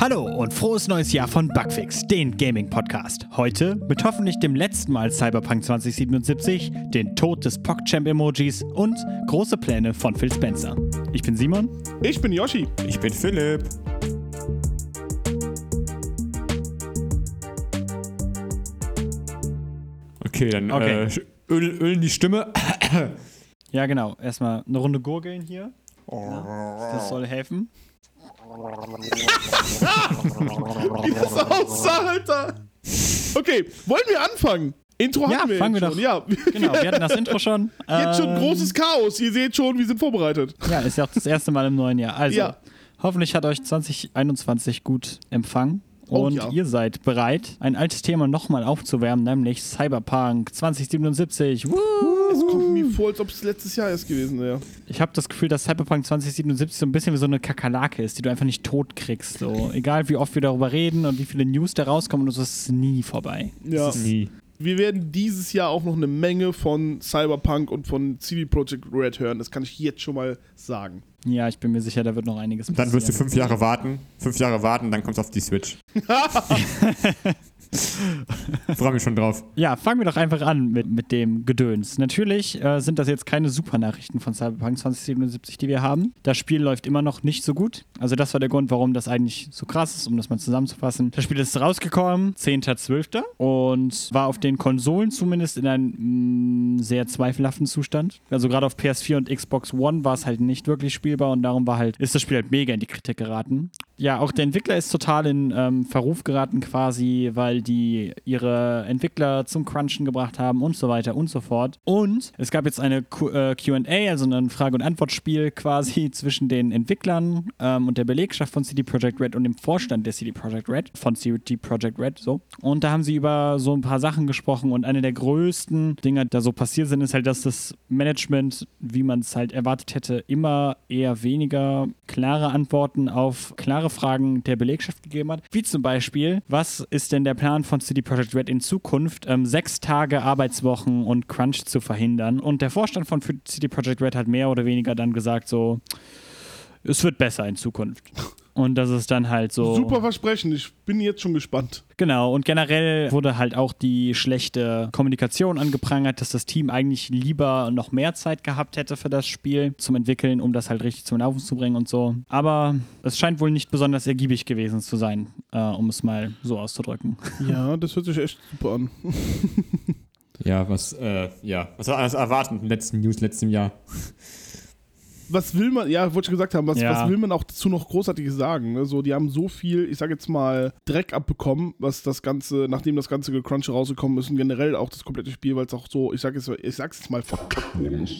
Hallo und frohes neues Jahr von Bugfix, den Gaming-Podcast. Heute mit hoffentlich dem letzten Mal Cyberpunk 2077, den Tod des PogChamp-Emojis und große Pläne von Phil Spencer. Ich bin Simon. Ich bin Yoshi. Ich bin Philipp. Okay, dann Okay. Äh, öl, ölen die Stimme. Ja, genau. Erstmal eine Runde Gurgeln hier. Das soll helfen. Sauce, Alter. Okay, wollen wir anfangen? Intro Ja, hatten wir fangen wir schon. doch. Ja, Genau, wir hatten das Intro schon. jetzt schon Ähm, großes Chaos. Ihr seht schon, wir sind vorbereitet. Ja, ist ja auch das erste Mal im neuen Jahr. Also, Ja. hoffentlich hat euch 2021 gut empfangen. Oh, Und ja. ihr seid bereit, ein altes Thema nochmal aufzuwärmen, nämlich Cyberpunk 2077. Woo! Es kommt mir vor, als ob es letztes Jahr erst gewesen wäre. Ich habe das Gefühl, dass Cyberpunk 2077 so ein bisschen wie so eine Kakerlake ist, die du einfach nicht tot kriegst. So. Egal wie oft wir darüber reden und wie viele News da rauskommen, so ist nie vorbei. Ja. Nie. Wir werden dieses Jahr auch noch eine Menge von Cyberpunk und von CD Projekt Red hören. Das kann ich jetzt schon mal sagen. Ja, ich bin mir sicher, da wird noch einiges passieren. Dann wirst du fünf Jahre warten. Fünf Jahre warten, dann kommt's auf die Switch. Freue mich schon drauf. Ja, fangen wir doch einfach an mit, mit dem Gedöns. Natürlich äh, sind das jetzt keine super Nachrichten von Cyberpunk 2077, die wir haben. Das Spiel läuft immer noch nicht so gut. Also das war der Grund, warum das eigentlich so krass ist, um das mal zusammenzufassen. Das Spiel ist rausgekommen, 10.12. und war auf den Konsolen zumindest in einem mh, sehr zweifelhaften Zustand. Also gerade auf PS4 und Xbox One war es halt nicht wirklich spielbar und darum war halt, ist das Spiel halt mega in die Kritik geraten. Ja, auch der Entwickler ist total in ähm, Verruf geraten quasi, weil die ihre Entwickler zum Crunchen gebracht haben und so weiter und so fort. Und es gab jetzt eine Q- äh, QA, also ein Frage- und Antwortspiel quasi zwischen den Entwicklern ähm, und der Belegschaft von CD Projekt Red und dem Vorstand der CD Projekt Red, von CD Projekt Red, so. Und da haben sie über so ein paar Sachen gesprochen und eine der größten Dinge, da so passiert sind, ist halt, dass das Management, wie man es halt erwartet hätte, immer eher weniger klare Antworten auf klare Fragen der Belegschaft gegeben hat. Wie zum Beispiel, was ist denn der Plan von CD Projekt Red in Zukunft, ähm, sechs Tage Arbeitswochen und Crunch zu verhindern? Und der Vorstand von CD Projekt Red hat mehr oder weniger dann gesagt, so, es wird besser in Zukunft. Und das ist dann halt so. Super Versprechen. Ich bin jetzt schon gespannt. Genau, und generell wurde halt auch die schlechte Kommunikation angeprangert, dass das Team eigentlich lieber noch mehr Zeit gehabt hätte für das Spiel zum Entwickeln, um das halt richtig zum Laufen zu bringen und so. Aber es scheint wohl nicht besonders ergiebig gewesen zu sein, äh, um es mal so auszudrücken. Ja, das hört sich echt super an. Ja, was, äh, ja. Was war alles erwarten im letzten News, letztem Jahr? Was will man, ja, wollte ich gesagt haben, was, Ja. was will man auch dazu noch großartiges sagen? Ne? So, die haben so viel, ich sage jetzt mal, Dreck abbekommen, was das Ganze, nachdem das ganze Gecrunch rausgekommen ist und generell auch das komplette Spiel, weil es auch so, ich sag jetzt, ich sag's jetzt mal, verkackt worden ist.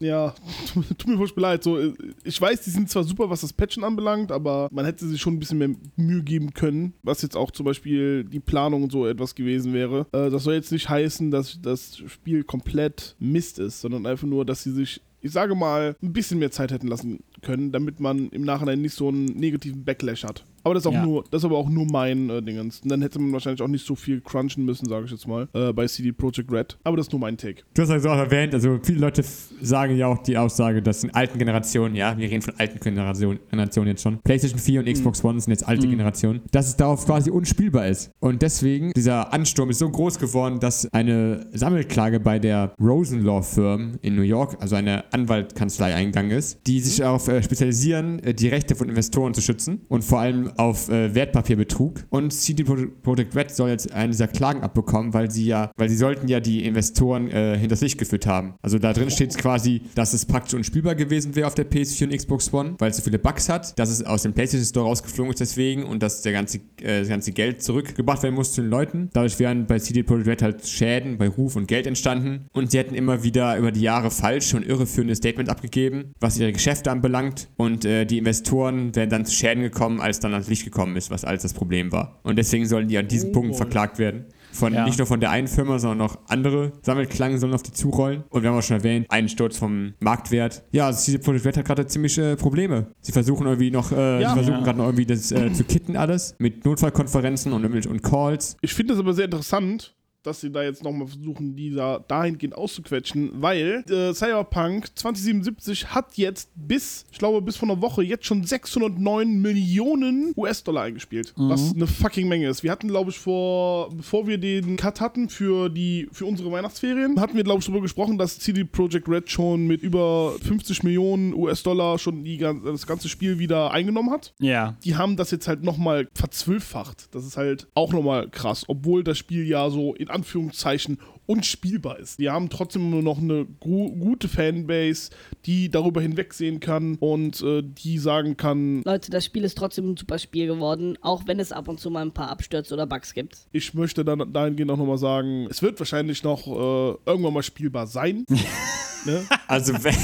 Ja, tut mir furchtbar leid. So, ich weiß, die sind zwar super, was das Patchen anbelangt, aber man hätte sich schon ein bisschen mehr Mühe geben können, was jetzt auch zum Beispiel die Planung und so etwas gewesen wäre. Äh, das soll jetzt nicht heißen, dass das Spiel komplett Mist ist, sondern einfach nur, dass sie sich ich sage mal, ein bisschen mehr Zeit hätten lassen können, damit man im Nachhinein nicht so einen negativen Backlash hat. Aber das ist auch Ja. nur, das ist aber auch nur mein äh, Dingens. Und dann hätte man wahrscheinlich auch nicht so viel crunchen müssen, sage ich jetzt mal, äh, bei CD Projekt Red. Aber das ist nur mein Take. Du hast also auch erwähnt, also viele Leute sagen ja auch die Aussage, dass in alten Generationen, ja, wir reden von alten Generationen, jetzt schon, PlayStation 4 und Xbox One sind jetzt alte Mhm. Generationen, dass es darauf quasi unspielbar ist. Und deswegen, dieser Ansturm ist so groß geworden, dass eine Sammelklage bei der Rosen Law Firm in New York, also eine Anwaltkanzlei eingegangen ist, die sich darauf äh, spezialisieren, äh, die Rechte von Investoren zu schützen und vor allem auf äh, Wertpapierbetrug. Und CD Pro- Projekt Red soll jetzt eine dieser Klagen abbekommen, weil sie ja, weil sie sollten ja die Investoren äh, hinters Licht geführt haben. Also da drin steht quasi, dass es praktisch unspielbar gewesen wäre auf der PS4 und Xbox One, weil es so viele Bugs hat, dass es aus dem PlayStation Store rausgeflogen ist deswegen und dass der ganze, äh, das ganze Geld zurückgebracht werden muss zu den Leuten. Dadurch wären bei CD Projekt Red halt Schäden bei Ruf und Geld entstanden und sie hätten immer wieder über die Jahre falsche und irreführende Statements abgegeben, was ihre Geschäfte anbelangt und äh, die Investoren wären dann zu Schäden gekommen, als dann ans Licht gekommen ist, was alles das Problem war. Und deswegen sollen die an diesen Oh Punkten boy. verklagt werden. Von, Ja. Nicht nur von der einen Firma, sondern auch andere Sammelklangen sollen auf die zurollen. Und wir haben auch schon erwähnt, Einsturz vom Marktwert. Ja, also diese Projekt Red hat gerade ziemliche Probleme. Sie versuchen irgendwie noch, äh, Ja. sie versuchen Ja. gerade noch irgendwie das äh, zu kitten alles mit Notfallkonferenzen und, und Calls. Ich finde das aber sehr interessant, dass sie da jetzt nochmal versuchen, die da dahingehend auszuquetschen, weil äh, Cyberpunk 2077 hat jetzt bis, ich glaube, bis vor einer Woche jetzt schon 609 Millionen US-Dollar eingespielt. Mhm. Was eine fucking Menge ist. Wir hatten, glaube ich, vor, bevor wir den Cut hatten für die, für unsere Weihnachtsferien, hatten wir, glaube ich, darüber gesprochen, dass CD Projekt Red schon mit über 50 Millionen US-Dollar schon die, das ganze Spiel wieder eingenommen hat Ja. die haben das jetzt halt nochmal verzwölffacht. Das ist halt auch nochmal krass, obwohl das Spiel ja so in Anführungszeichen unspielbar ist. Die haben trotzdem nur noch eine gu gute Fanbase, die darüber hinwegsehen kann und äh, die sagen kann, Leute, das Spiel ist trotzdem ein super Spiel geworden, auch wenn es ab und zu mal ein paar Abstürze oder Bugs gibt. ich möchte dann dahingehend auch nochmal sagen, es wird wahrscheinlich noch äh, irgendwann mal spielbar sein. ne? Also, wenn,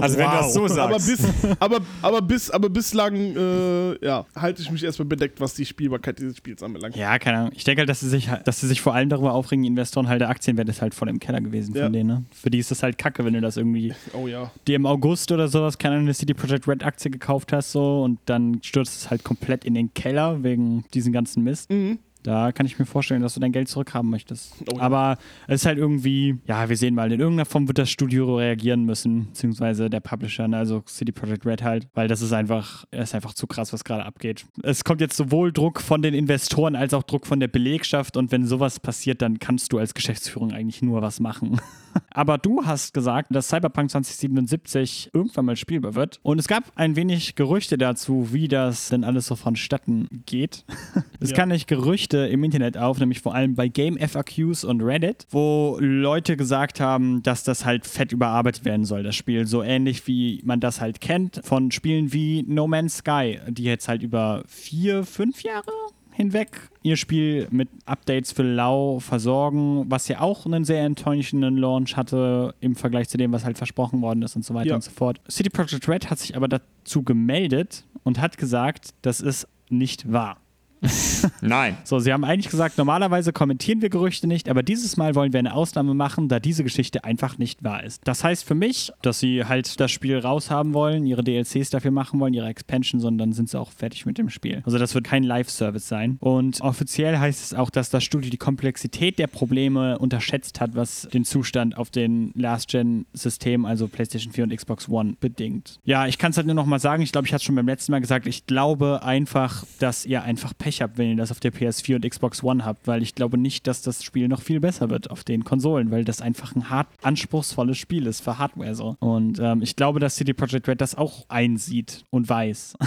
also wenn du das so aber, sagst. bis, aber, aber, bis, aber bislang äh, ja, halte ich mich erstmal bedeckt, was die Spielbarkeit dieses Spiels anbelangt. Ja, keine Ahnung. Ich denke halt, dass sie sich, dass sie sich vor allem darüber aufregen, die Investoren halt der Aktienwert ist halt voll im Keller gewesen Ja. von denen. Ne? Für die ist das halt kacke, wenn du das irgendwie Oh ja. dir im August oder sowas, keine Ahnung, eine CD Projekt Red Aktie gekauft hast so und dann stürzt es halt komplett in den Keller wegen diesem ganzen Mist. Mhm. Da kann ich mir vorstellen, dass du dein Geld zurückhaben möchtest. Oh ja. Aber es ist halt irgendwie, ja, wir sehen mal, in irgendeiner Form wird das Studio reagieren müssen, beziehungsweise der Publisher, ne, also CD Projekt Red halt, weil das ist einfach, ist einfach zu krass, was gerade abgeht. Es kommt jetzt sowohl Druck von den Investoren als auch Druck von der Belegschaft und wenn sowas passiert, dann kannst du als Geschäftsführung eigentlich nur was machen. Aber du hast gesagt, dass Cyberpunk 2077 irgendwann mal spielbar wird. Und es gab ein wenig Gerüchte dazu, wie das denn alles so vonstatten geht. Es Ja. kann nicht Gerüchte im Internet auf, nämlich vor allem bei Game FAQs und Reddit, wo Leute gesagt haben, dass das halt fett überarbeitet werden soll, das Spiel. So ähnlich wie man das halt kennt von Spielen wie No Man's Sky, die jetzt halt über vier, fünf Jahre hinweg ihr Spiel mit Updates für Lau versorgen, was ja auch einen sehr enttäuschenden Launch hatte im Vergleich zu dem, was halt versprochen worden ist und so weiter Ja. und so fort. City Project Red hat sich aber dazu gemeldet und hat gesagt, das ist nicht wahr. Nein. So, sie haben eigentlich gesagt, normalerweise kommentieren wir Gerüchte nicht, aber dieses Mal wollen wir eine Ausnahme machen, da diese Geschichte einfach nicht wahr ist. Das heißt für mich, dass sie halt das Spiel raushaben wollen, ihre DLCs dafür machen wollen, ihre Expansion, sondern sind sie auch fertig mit dem Spiel. Also das wird kein Live-Service sein. Und offiziell heißt es auch, dass das Studio die Komplexität der Probleme unterschätzt hat, was den Zustand auf den Last-Gen-Systemen, also PlayStation 4 und Xbox One, bedingt. Ja, ich kann es halt nur noch mal sagen, ich glaube, ich hatte es schon beim letzten Mal gesagt, ich glaube einfach, dass ihr einfach Pech habt, wenn ihr das auf der PS4 und Xbox One habt, weil ich glaube nicht, dass das Spiel noch viel besser wird auf den Konsolen, weil das einfach ein hart anspruchsvolles Spiel ist für Hardware so. Und ähm, ich glaube, dass CD Projekt Red das auch einsieht und weiß.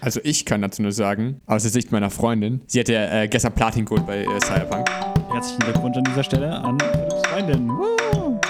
Also ich kann dazu nur sagen, aus der Sicht meiner Freundin, sie hat ja äh, gestern Platin geholt bei äh, Cyberpunk. Herzlichen Glückwunsch an dieser Stelle an Philipps Freundin. Woo!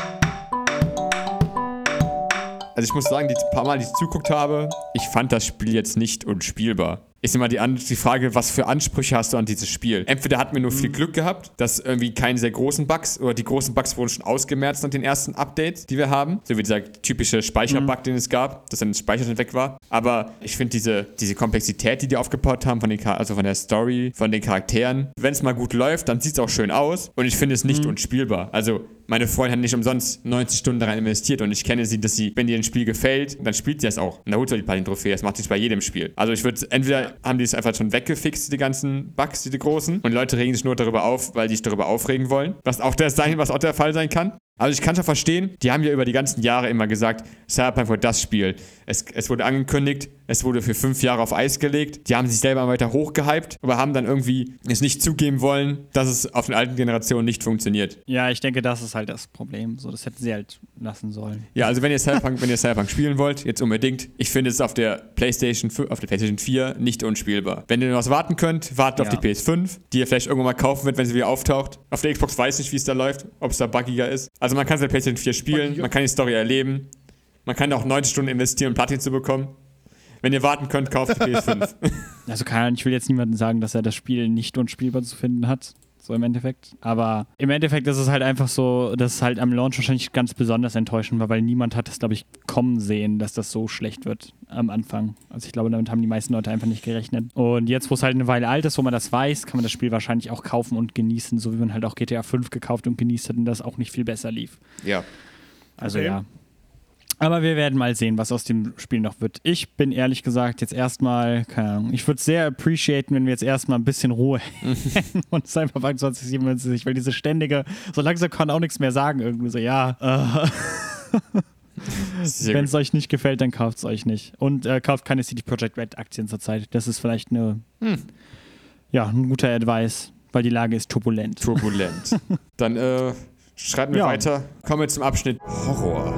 Also ich muss sagen, die paar Mal, die ich zuguckt habe, ich fand das Spiel jetzt nicht unspielbar. Ist immer die, An die Frage, was für Ansprüche hast du an dieses Spiel? Entweder hatten wir nur viel Glück gehabt, dass irgendwie keine sehr großen Bugs oder die großen Bugs wurden schon ausgemerzt nach den ersten Updates, die wir haben. So wie dieser typische Speicherbug, den es gab, dass dann das Speicher weg war. Aber ich finde diese, diese Komplexität, die die aufgebaut haben, von den, also von der Story, von den Charakteren, wenn es mal gut läuft, dann sieht es auch schön aus und ich finde es nicht unspielbar. Also meine Freundin hat nicht umsonst 90 Stunden daran investiert und ich kenne sie, dass sie, wenn ihr ein Spiel gefällt, dann spielt sie es auch. Und da holt sie die Platin-Trophäe. Das macht sie bei jedem Spiel. Also ich würde, entweder haben die es einfach schon weggefixt, die ganzen Bugs, die, großen, und Leute regen sich nur darüber auf, weil die sich darüber aufregen wollen. Was auch der sein, was auch der Fall sein kann. Also ich kann schon verstehen, die haben ja über die ganzen Jahre immer gesagt, Cyberpunk wird das Spiel. Es, es wurde angekündigt, es wurde für fünf Jahre auf Eis gelegt. Die haben sich selber weiter hochgehypt, aber haben dann irgendwie es nicht zugeben wollen, dass es auf den alten Generationen nicht funktioniert. Ja, ich denke, das ist halt das Problem. So, das hätten sie halt lassen sollen. Ja, also wenn ihr Cyberpunk, wenn ihr Cyberpunk spielen wollt, jetzt unbedingt. Ich finde es auf der PlayStation 5, auf der PlayStation 4 nicht unspielbar. Wenn ihr noch was warten könnt, wartet auf Ja. die PS5, die ihr vielleicht irgendwann mal kaufen wird, wenn sie wieder auftaucht. Auf der Xbox weiß ich, wie es da läuft, ob es da buggiger ist. Also man kann es auf der PlayStation 4 spielen, man kann die Story erleben. Man kann auch 90 Stunden investieren, um Platin zu bekommen. Wenn ihr warten könnt, kauft die PS5. Also keine Ahnung, ich will jetzt niemandem sagen, dass er das Spiel nicht unspielbar zu finden hat. So im Endeffekt. Aber im Endeffekt ist es halt einfach so, dass es halt am Launch wahrscheinlich ganz besonders enttäuschend war, weil niemand hat es, glaube ich, kommen sehen, dass das so schlecht wird am Anfang. Also ich glaube, damit haben die meisten Leute einfach nicht gerechnet. Und jetzt, wo es halt eine Weile alt ist, wo man das weiß, kann man das Spiel wahrscheinlich auch kaufen und genießen, so wie man halt auch GTA 5 gekauft und genießt hat und das auch nicht viel besser lief. ja. Also Okay. ja. Aber wir werden mal sehen, was aus dem Spiel noch wird. Ich bin ehrlich gesagt jetzt erstmal, keine Ahnung, ich würde es sehr appreciaten, wenn wir jetzt erstmal ein bisschen Ruhe hätten und Cyberpunk 2077, weil diese ständige, so langsam kann auch nichts mehr sagen, irgendwie so, ja, äh, wenn es euch nicht gefällt, dann kauft es euch nicht. Und äh, kauft keine CD Projekt Red Aktien zurzeit. Das ist vielleicht eine, Hm. ja, ein guter Advice, weil die Lage ist turbulent. Turbulent. Dann äh, schreiten wir Ja. weiter. Kommen wir zum Abschnitt Horror.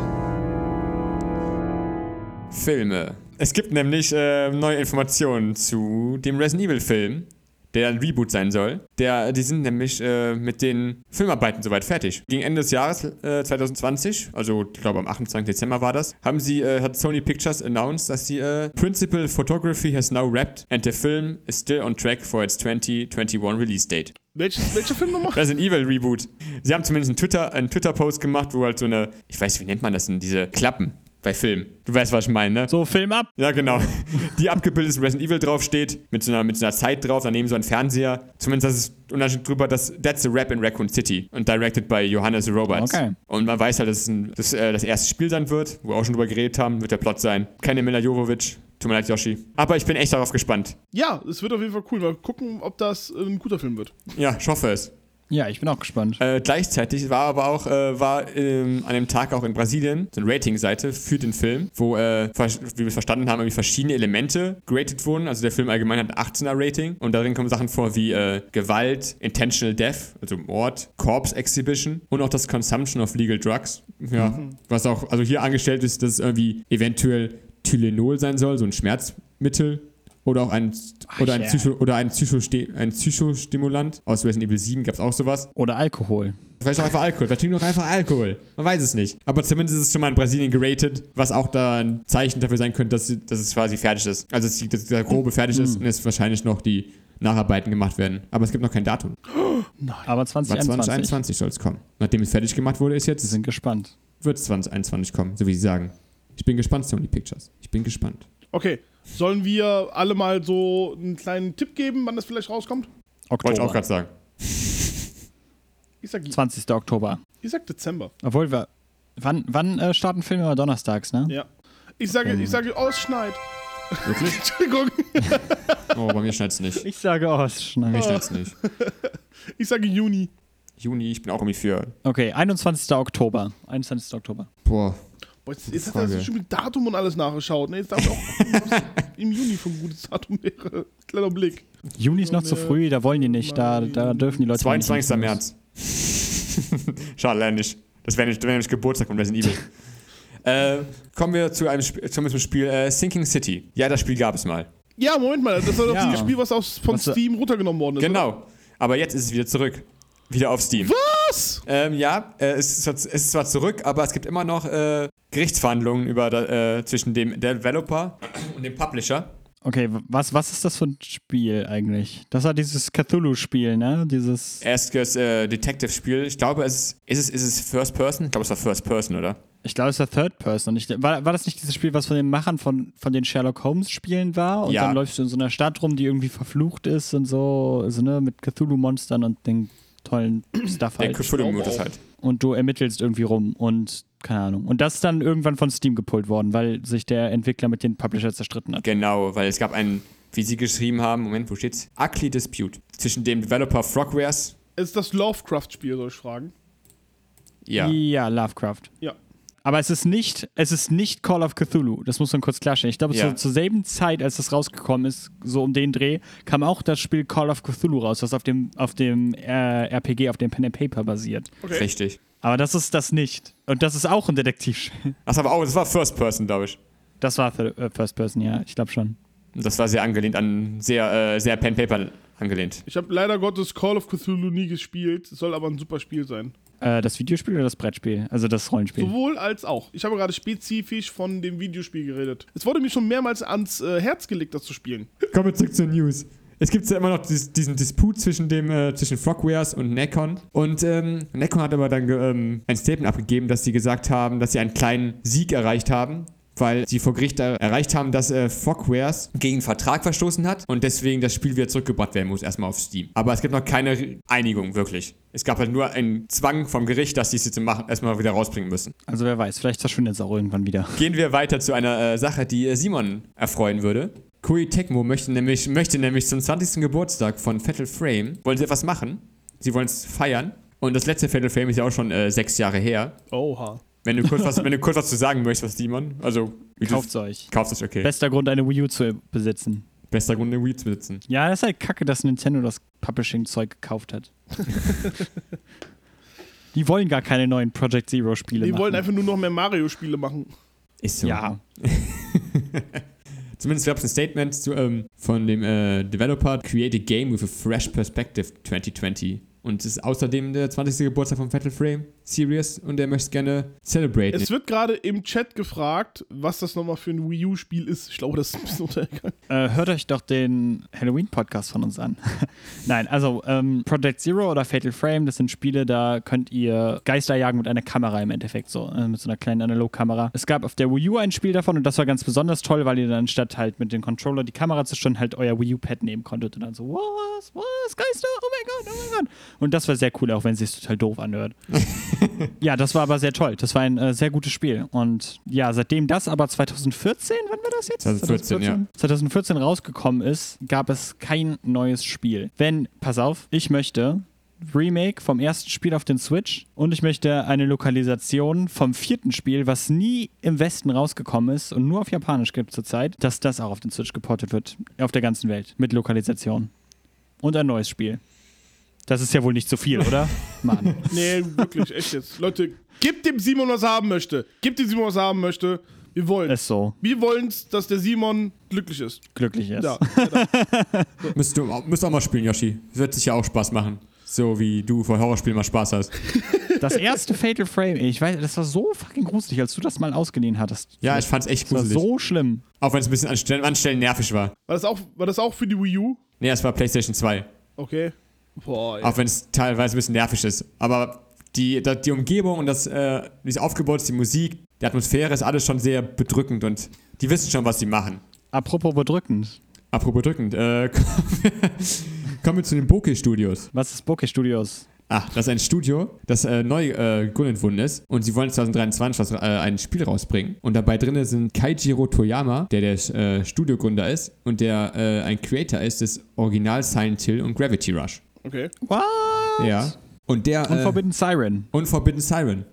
Filme. Es gibt nämlich äh, neue Informationen zu dem Resident Evil Film, der ein Reboot sein soll. Der, die sind nämlich äh, mit den Filmarbeiten soweit fertig. Gegen Ende des Jahres äh, 2020, also ich glaube am 28. Dezember war das, haben sie, äh, hat Sony Pictures announced, dass sie äh, Principal Photography has now wrapped and the film is still on track for its 2021 release date. Welches, welcher Film nochmal? Resident Evil Reboot. Sie haben zumindest einen Twitter- einen Twitter-Post gemacht, wo halt so eine, ich weiß, wie nennt man das denn, diese Klappen bei Filmen. Du weißt, was ich meine, ne? So, Film ab! Ja, genau. Die abgebildet ist Resident Evil draufsteht, mit so, einer, mit so einer Zeit drauf, daneben so ein Fernseher. Zumindest das ist, und dann steht drüber, dass That's a Rap in Raccoon City und directed by Johannes Roberts. Okay. Und man weiß halt, dass es ein, das, äh, das erste Spiel sein wird, wo wir auch schon drüber geredet haben, wird der Plot sein. Keine Mila Jovovich. Tut mir leid, Yoshi. Aber ich bin echt darauf gespannt. Ja, es wird auf jeden Fall cool. Mal gucken, ob das äh, ein guter Film wird. Ja, ich hoffe es. Ja, ich bin auch gespannt. Äh, gleichzeitig war aber auch, äh, war ähm, an dem Tag auch in Brasilien so eine Rating-Seite für den Film, wo, äh, wie wir verstanden haben, irgendwie verschiedene Elemente geratet wurden. Also der Film allgemein hat ein 18er Rating und darin kommen Sachen vor wie äh, Gewalt, Intentional Death, also Mord, Corpse Exhibition und auch das Consumption of Legal Drugs. Ja, was auch, also hier angestellt ist, dass es irgendwie eventuell Tylenol sein soll, so ein Schmerzmittel. Oder auch ein, oder ein, ja. Psycho, oder ein, Psychoste ein Psychostimulant. Aus Resident Evil 7 gab es auch sowas. Oder Alkohol. Vielleicht auch einfach Alkohol. Vielleicht trinken doch einfach Alkohol. Man weiß es nicht. Aber zumindest ist es schon mal in Brasilien geratet, was auch da ein Zeichen dafür sein könnte, dass, dass es quasi fertig ist. Also, dass, dass der Grobe fertig ist und jetzt wahrscheinlich noch die Nacharbeiten gemacht werden. Aber es gibt noch kein Datum. Aber Aber 2021. 2021 soll es kommen. Nachdem es fertig gemacht wurde, ist jetzt, sind gespannt. wird es 2021 kommen, so wie sie sagen. Ich bin gespannt, Sony Pictures. Ich bin gespannt. Okay, sollen wir alle mal so einen kleinen Tipp geben, wann das vielleicht rauskommt? Wollte ich auch Oktober. gerade sagen. Ich sag, 20. Oktober. ich sag Dezember. Obwohl wir. Wann, wann äh, starten Filme immer donnerstags, ne? Ja. Ich sage, ich sage, oh, es schneit. Wirklich? Entschuldigung. Oh, bei mir schneit es nicht. Ich sage Ausschneiden. schneit es nicht. Ich sage Juni. Juni, ich bin auch irgendwie für. Okay, 21. Oktober. 21. Oktober. Boah. Boah, jetzt, jetzt hat er schon mit Datum und alles nachgeschaut. Ne? Jetzt darf ich auch was im Juni von gutes Datum wäre. Kleiner Blick. Juni ist noch zu früh, da wollen die nicht. Da, da dürfen die Leute. noch nicht 22. ins März. Schade, leider nicht. Das wäre nicht- wäre nämlich Geburtstag von Resident Evil. äh, kommen wir zu einem Sp zum Spiel äh, Sinking City. Ja, das Spiel gab es mal. Ja, Moment mal. Das war doch Ja. dieses Spiel, was aus, von Was, äh, Steam runtergenommen worden ist. oder? Genau. Aber jetzt ist es wieder zurück. Wieder auf Steam. Was? Ähm, ja, äh, es, ist zwar, es ist zwar zurück, aber es gibt immer noch äh, Gerichtsverhandlungen über, äh, zwischen dem Developer und dem Publisher. Okay, was, was ist das für ein Spiel eigentlich? Das war dieses Cthulhu-Spiel, ne? Dieses. Erstes äh, Detective-Spiel. Ich glaube, es ist, es, ist es First Person? Ich glaube, es war First Person, oder? Ich glaube, es war Third Person. Ich, war, war das nicht dieses Spiel, was von den Machern von, von den Sherlock Holmes-Spielen war? Und Ja. dann läufst du in so einer Stadt rum, die irgendwie verflucht ist und so, also, ne, mit Cthulhu-Monstern und den tollen Stuff Der halt. Cthulhu-Modus auch. halt. Und du ermittelst irgendwie rum und keine Ahnung. Und das ist dann irgendwann von Steam gepult worden, weil sich der Entwickler mit den Publisher zerstritten hat. Genau, weil es gab einen, wie sie geschrieben haben, Moment, wo steht's? Ugly Dispute. Zwischen dem Developer Frogwares, Es ist das Lovecraft-Spiel, soll ich fragen. ja, Ja, Lovecraft. Ja. Aber es ist nicht, es ist nicht Call of Cthulhu. Das muss man kurz klarstellen. Ich glaube, Ja. zu, zur selben Zeit, als das rausgekommen ist, so um den Dreh, kam auch das Spiel Call of Cthulhu raus, was auf dem, auf dem äh, RPG, auf dem Pen and Paper basiert. Okay. richtig. Aber das ist das nicht. Und das ist auch ein Detektivspiel. Ach, aber auch, das war First Person, glaube ich. Das war äh, First Person, ja, ich glaube schon. Das war sehr angelehnt an, sehr, äh, sehr Pen Paper angelehnt. Ich habe leider Gottes Call of Cthulhu nie gespielt. Es soll aber ein super Spiel sein. Äh, das Videospiel oder das Brettspiel? Also das Rollenspiel. Sowohl als auch. Ich habe gerade spezifisch von dem Videospiel geredet. Es wurde mir schon mehrmals ans äh, Herz gelegt, das zu spielen. Kommen wir zurück zur News. Es gibt ja immer noch dies, diesen Disput zwischen dem äh, zwischen Frogwares und Necon. Und ähm, Necon hat aber dann ähm, ein Statement abgegeben, dass sie gesagt haben, dass sie einen kleinen Sieg erreicht haben weil sie vor Gericht er- erreicht haben, dass äh, Fogwares gegen Vertrag verstoßen hat und deswegen das Spiel wieder zurückgebracht werden muss, erstmal auf Steam. Aber es gibt noch keine Einigung, wirklich. Es gab halt nur einen Zwang vom Gericht, dass die es jetzt machen, erstmal wieder rausbringen müssen. Also wer weiß, vielleicht verschwindet es auch irgendwann wieder. Gehen wir weiter zu einer äh, Sache, die äh, Simon erfreuen würde. Koei Tecmo möchte nämlich, möchte nämlich zum 20. Geburtstag von Fatal Frame, wollen sie etwas machen. Sie wollen es feiern. Und das letzte Fatal Frame ist ja auch schon äh, sechs Jahre her. Oha. Wenn du kurz was, wenn du kurz was zu sagen möchtest, was Simon, also wie du- Kauft's euch. Kaufst es, okay. Bester Grund, eine Wii U zu besitzen. Bester Grund, eine Wii zu besitzen. Ja, das ist halt kacke, dass Nintendo das Publishing-Zeug gekauft hat. Die wollen gar keine neuen Project Zero-Spiele Die machen. wollen einfach nur noch mehr Mario-Spiele machen. Ist so. Ja, Zumindest gab es ein Statement zu, ähm, von dem äh, Developer Create a Game with a Fresh Perspective 2020. Und es ist außerdem der 20. Geburtstag von Fatal Frame Series und er möchte gerne celebraten. Es wird gerade im Chat gefragt, was das nochmal für ein Wii U-Spiel ist. Ich glaube, das ist ein bisschen untergegangen. äh, hört euch doch den Halloween-Podcast von uns an. Nein, also ähm, Project Zero oder Fatal Frame, das sind Spiele, da könnt ihr Geister jagen mit einer Kamera im Endeffekt, so äh, mit so einer kleinen Analogkamera. Es gab auf der Wii U ein Spiel davon und das war ganz besonders toll, weil ihr dann statt halt mit dem Controller die Kamera zu stellen, halt euer Wii U-Pad nehmen konntet und dann so, was, was, Geister, oh mein Gott, oh mein Gott. Und das war sehr cool, auch wenn es sich total doof anhört. ja, das war aber sehr toll. Das war ein äh, sehr gutes Spiel. Und ja, seitdem das aber 2014, wann war das jetzt? 2014, ja. 2014 rausgekommen ist, gab es kein neues Spiel. Wenn, pass auf, ich möchte Remake vom ersten Spiel auf den Switch und ich möchte eine Lokalisation vom vierten Spiel, was nie im Westen rausgekommen ist und nur auf Japanisch gibt zurzeit, dass das auch auf den Switch geportet wird, auf der ganzen Welt, mit Lokalisation. Und ein neues Spiel. Das ist ja wohl nicht so viel, oder? Mann. Nee, wirklich, echt jetzt. Leute, gebt dem Simon, was er haben möchte. Gebt dem Simon, was er haben möchte. Wir wollen Ist so. Wir wollen es, dass der Simon glücklich ist. Glücklich ist. Ja. Müsst du auch- müsst auch mal spielen, Yoshi. Wird sicher auch Spaß machen. So wie du vor Horrorspielen mal Spaß hast. Das erste Fatal Frame, ey, ich weiß, das war so fucking gruselig, als du das mal ausgeliehen hattest. Ja, ich fand's echt Das war gruselig. so schlimm. Auch wenn es ein bisschen an Stellen, an Stellen nervig war. War das, auch, war das auch für die Wii U? Nee, es war PlayStation 2. Okay. Boah. Auch wenn es teilweise ein bisschen nervig ist. Aber die, die Umgebung und das, äh, wie es aufgebaut ist, die Musik, die Atmosphäre ist alles schon sehr bedrückend und die wissen schon, was sie machen. Apropos bedrückend. Apropos bedrückend, äh, kommen wir, zu den Bokeh Studios. Was ist Bokeh Studios? Ah, das ist ein Studio, das äh, neu äh, gegründet worden ist und sie wollen 2023 was, äh, ein Spiel rausbringen. Und dabei drin sind Kaijiro Toyama, der der äh, Studiogründer ist und der äh, ein Creator ist des Original Silent Hill und Gravity Rush. Okay. What? Ja. Und der. Und äh, Forbidden Siren. und Forbidden Siren.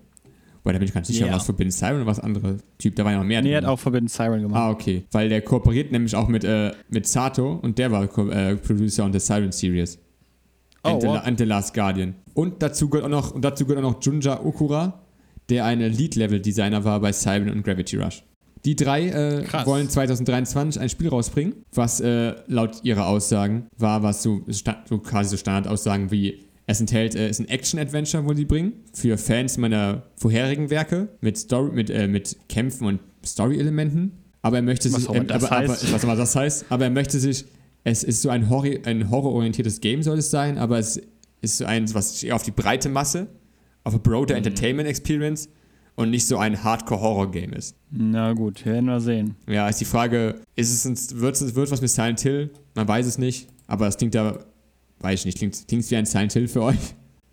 Weil da bin ich ganz sicher, Ja. was Forbidden Siren oder was andere Typ. Da war ja noch mehr Nee, er drin. hat auch Forbidden Siren gemacht. Ah, okay. Weil der kooperiert nämlich auch mit, äh, mit Sato und der war äh, Producer on the Siren Series. Oh, and, the, and the Last Guardian. Und dazu gehört auch noch, und dazu gehört auch noch Junja Okura, der ein Lead-Level-Designer war bei Siren und Gravity Rush. Die drei äh, wollen 2023 ein Spiel rausbringen, was äh, laut ihrer Aussagen war, was so, so quasi so Standardaussagen wie es enthält, äh, ist ein Action-Adventure, wollen die bringen, für Fans meiner vorherigen Werke mit, Story, mit, äh, mit Kämpfen und Story-Elementen. Aber er möchte Was sich, das aber, aber, was immer das heißt, aber er möchte sich, es ist so ein, Horror, ein horrororientiertes Game soll es sein, aber es ist so eins, was eher auf die breite Masse, auf a broader Mhm. Entertainment Experience und nicht so ein Hardcore-Horror-Game ist. Na gut, werden wir sehen. Ja, ist die Frage, ist es ein, wird es wird was mit Silent Hill? Man weiß es nicht, aber es klingt da, weiß ich nicht, klingt, klingt wie ein Silent Hill für euch.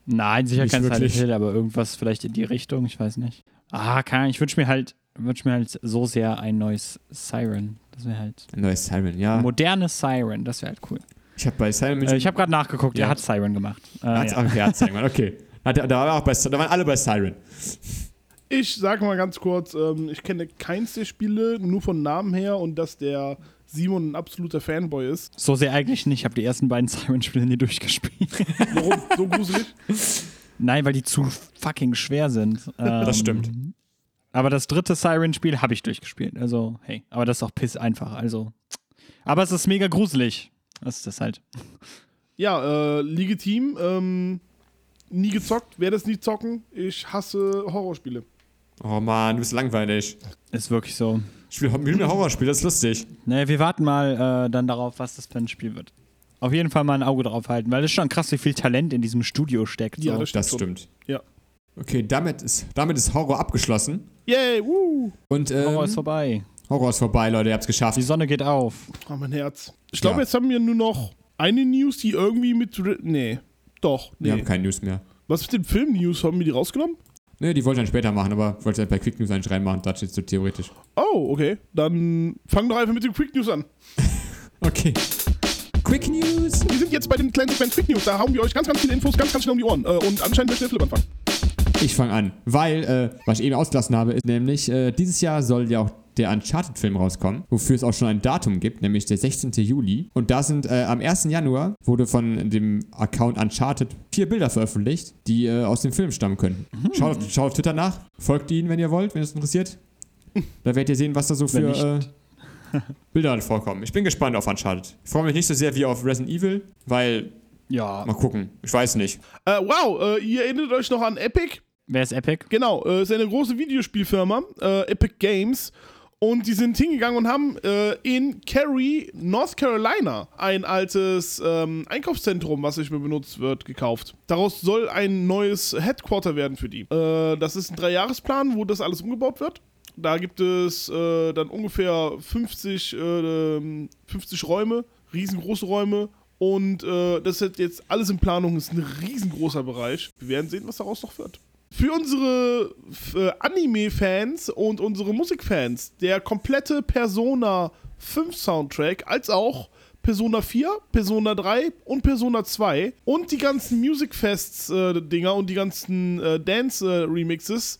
Nein, sicher Nicht kein Silent wirklich. Hill, aber irgendwas vielleicht in die Richtung, ich weiß nicht. Ah, keine Ahnung, ich wünsche mir halt, wünsche mir halt so sehr ein neues Siren. Das wäre halt. Ein neues Siren, ja. Modernes Siren, das wäre halt cool. Ich habe bei Siren Äh, ich habe gerade nachgeguckt, Ja. er hat Siren gemacht. Äh, ja. okay, hat's Siren, okay. Hat, da, war auch bei, da waren alle bei Siren. Ich sag mal ganz kurz, ähm, ich kenne keins der Spiele, nur von Namen her und dass der Simon ein absoluter Fanboy ist. So sehr eigentlich nicht. Ich habe die ersten beiden Siren-Spiele nie durchgespielt. Warum? so gruselig? Nein, weil die zu fucking schwer sind. Ähm, Das stimmt. Aber das dritte Siren-Spiel habe ich durchgespielt. Also, hey. Aber das ist auch piss einfach. Also. Aber es ist mega gruselig. Das ist das halt. Ja, äh, legitim. Ähm, nie gezockt, werde es nie zocken. Ich hasse Horrorspiele. Oh man, du bist langweilig. Ist wirklich so. Ich spiele spiel ein Horrorspiel, das ist lustig. Naja, wir warten mal äh, dann darauf, was das für ein Spiel wird. Auf jeden Fall mal ein Auge drauf halten, weil es ist schon krass, wie viel Talent in diesem Studio steckt. Ja, so. das stimmt Das stimmt. Ja. Okay, damit ist, damit ist Horror abgeschlossen. Yay, woo. Und ähm, Horror ist vorbei. Horror ist vorbei, Leute, ihr habt's geschafft. Die Sonne geht auf. Oh, mein Herz. Ich glaube, Ja. jetzt haben wir nur noch eine News, die irgendwie mit. Nee. Doch, Wir nee. haben keine News mehr. Was mit den Film-News? Haben wir die rausgenommen? Ne, die wollte ich dann später machen, aber ich wollte es bei Quick News eigentlich reinmachen, da steht so theoretisch. Oh, okay. Dann fang doch einfach mit den Quick News an. Okay. Quick News! Wir sind jetzt bei dem kleinen Segment Quick News. Da hauen wir euch ganz, ganz viele Infos ganz, ganz schnell um die Ohren. Äh, und anscheinend möchte der Philipp anfangen. Ich fange an, weil, äh, was ich eben ausgelassen habe, ist nämlich, äh, dieses Jahr soll ja auch der Uncharted-Film rauskommen, wofür es auch schon ein Datum gibt, nämlich der 16. Juli. Und da sind äh, am 1. Januar wurde von dem Account Uncharted vier Bilder veröffentlicht, die äh, aus dem Film stammen können. Schaut, auf, schaut auf Twitter nach, folgt ihnen, wenn ihr wollt, wenn es interessiert. Da werdet ihr sehen, was da so für äh, Bilder vorkommen. Ich bin gespannt auf Uncharted. Ich freue mich nicht so sehr wie auf Resident Evil, weil, Ja. mal gucken, ich weiß nicht. Äh, wow, äh, ihr erinnert euch noch an Epic? Wer ist Epic? Genau, äh, ist eine große Videospielfirma, äh, Epic Games. Und die sind hingegangen und haben äh, in Cary, North Carolina, ein altes ähm, Einkaufszentrum, was nicht mehr benutzt wird, gekauft. Daraus soll ein neues Headquarter werden für die. Äh, das ist ein Dreijahresplan, wo das alles umgebaut wird. Da gibt es äh, dann ungefähr 50, äh, ähm, 50 Räume, riesengroße Räume. Und äh, das ist jetzt alles in Planung, ist ein riesengroßer Bereich. Wir werden sehen, was daraus noch wird. Für unsere äh, Anime-Fans und unsere Musikfans, der komplette Persona 5 Soundtrack, als auch Persona 4, Persona 3 und Persona 2 und die ganzen Music Fests-Dinger und die ganzen äh, Dance-Remixes